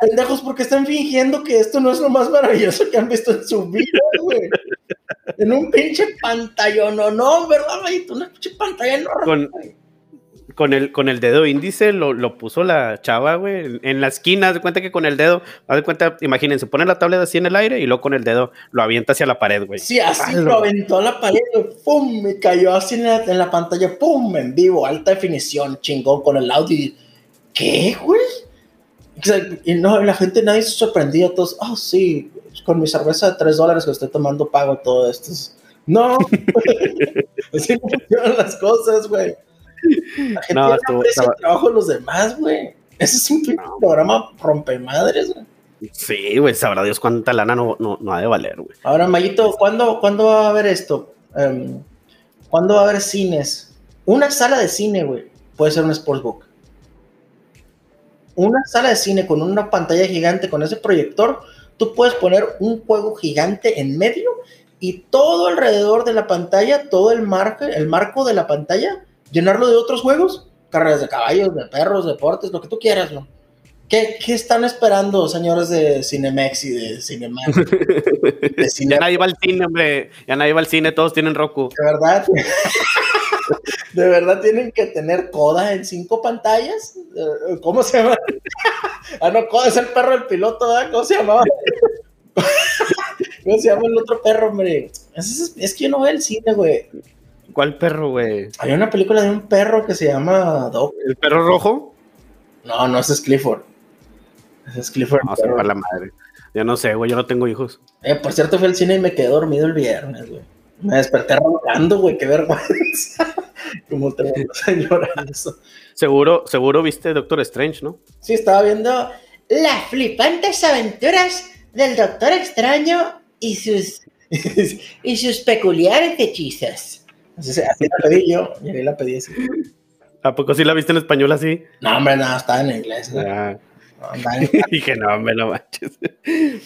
pendejos, porque están fingiendo que esto no es lo más maravilloso que han visto en su vida, güey. En un pinche pantallón, no, no, ¿verdad, güey? Una pinche pantalla enorme. Con. Con, el, con el dedo índice lo, lo puso la chava, güey, en, la esquina. Haz de cuenta que con el dedo, haz de cuenta, imagínense, pone la tablet así en el aire y luego con el dedo lo avienta hacia la pared, güey. Sí, así Palo. lo aventó a la pared, pum, me cayó así en la, en la pantalla, pum, en vivo, alta definición, chingón, con el audio. y- ¿Qué, güey? O sea, y no, la gente, nadie se sorprendía, todos, oh, sí, con mi cerveza de 3 dólares que estoy tomando pago todo esto. No, así no funcionan las cosas, güey. La gente No, estuvo- aprecia el trabajo de los demás, güey. Ese es un programa rompemadres, güey. Sí, güey, sabrá Dios cuánta lana no, no, no ha de valer, güey. Ahora, Mayito, ¿cuándo, ¿cuándo va a haber esto? Em, ¿Cuándo va a haber cines? Una sala de cine, güey, puede ser un sportsbook. Una sala de cine con una pantalla gigante, con ese proyector, tú puedes poner un juego gigante en medio y todo alrededor de la pantalla, todo el, marco, el marco de la pantalla, llenarlo de otros juegos, carreras de caballos, de perros, deportes, lo que tú quieras, ¿no? ¿Qué, qué están esperando, señores de Cinemex y de Cinemax? De Ya nadie va al cine, hombre. Ya nadie va al cine, todos tienen Roku. de verdad. ¿De verdad tienen que tener coda en cinco pantallas? Eh, ¿Cómo se llama? ah, no, coda es el perro del piloto, ¿verdad? ¿Cómo se llamaba? ¿Cómo se llama el otro perro, hombre? Es, es que yo no veo el cine, güey. ¿Cuál perro, güey? Hay una película de un perro que se llama Doc. ¿El perro rojo? No, no, ese es Clifford. Ese es Clifford. No, se la madre. Ya no sé, güey, yo no tengo hijos. Eh, por cierto, fui al cine y me quedé dormido el viernes, güey. Me desperté roncando, güey, qué vergüenza. Como te a eso. Seguro, seguro viste Doctor Strange, ¿no? Sí, estaba viendo las flipantes aventuras del Doctor Extraño y sus, y sus peculiares hechizos. Así, así la pedí yo, y la pedí así. ¿A poco sí la viste en español así? No, hombre, no, estaba en inglés. ¿no? Ah. Dije, no, me lo manches.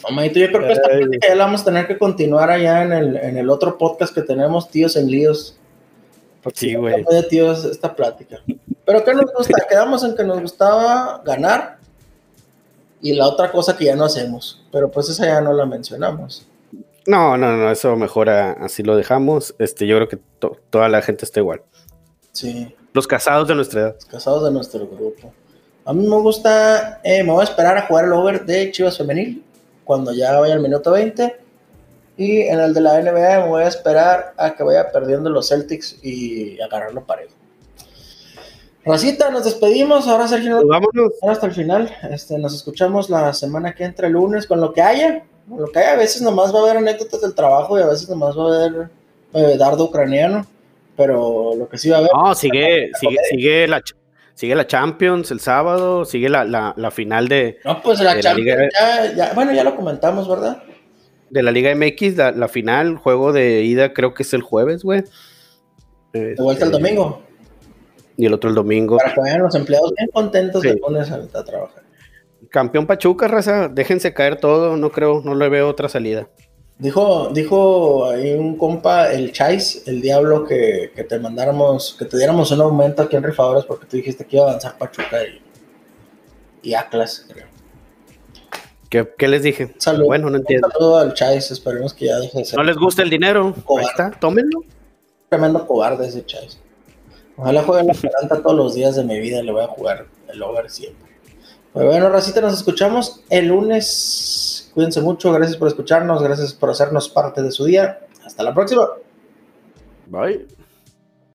Mamito, yo creo que esta plática ya la vamos a tener que continuar allá en el, en el otro podcast que tenemos, Tíos en Líos. Porque sí, güey. de tíos esta plática. Pero ¿qué nos gusta? Quedamos en que nos gustaba ganar y la otra cosa que ya no hacemos. Pero pues esa ya no la mencionamos. No, no, no, eso mejor así lo dejamos. Este, yo creo que toda la gente está igual. Sí. Los casados de nuestra edad. Los casados de nuestro grupo. A mí me gusta, eh, me voy a esperar a jugar el over de Chivas Femenil cuando ya vaya al minuto 20. Y en el de la NBA me voy a esperar a que vaya perdiendo los Celtics y agarrarlo parejo. Rosita, nos despedimos. Ahora Sergio, nos vámonos. hasta el final. Este, nos escuchamos la semana que entra el lunes con lo que haya. Lo que haya, a veces nomás va a haber anécdotas del trabajo y a veces nomás va a haber eh, dardo ucraniano. Pero lo que sí va a haber. No, sigue, sigue, sigue la, sigue la Champions el sábado, sigue la, la, final de. No, pues la Champions, ya, bueno, ya lo comentamos, ¿verdad? De la Liga MX, la, final, juego de ida, creo que es el jueves, güey. De vuelta el este, domingo. Y el otro el domingo. Para que vayan los empleados bien contentos de ponerse a, trabajar. Campeón Pachuca, raza, déjense caer todo, no creo, no le veo otra salida. Dijo, dijo ahí un compa, el Chais, el diablo, que, te mandáramos, que te diéramos un aumento aquí en Rifadores porque tú dijiste que iba a avanzar Pachuca y, y Atlas, creo. ¿Qué, les dije? Saludos. Bueno, no entiendo. saludo al Chais, esperemos que ya deje de ser. ¿No les gusta el dinero? Ahí está, tómenlo. Tremendo cobarde ese Chais. Ojalá juegue la planta todos los días de mi vida, le voy a jugar el over siempre. Pues bueno, Racita, nos escuchamos el lunes Cuídense mucho, gracias por escucharnos, gracias por hacernos parte de su día. Hasta la próxima. Bye.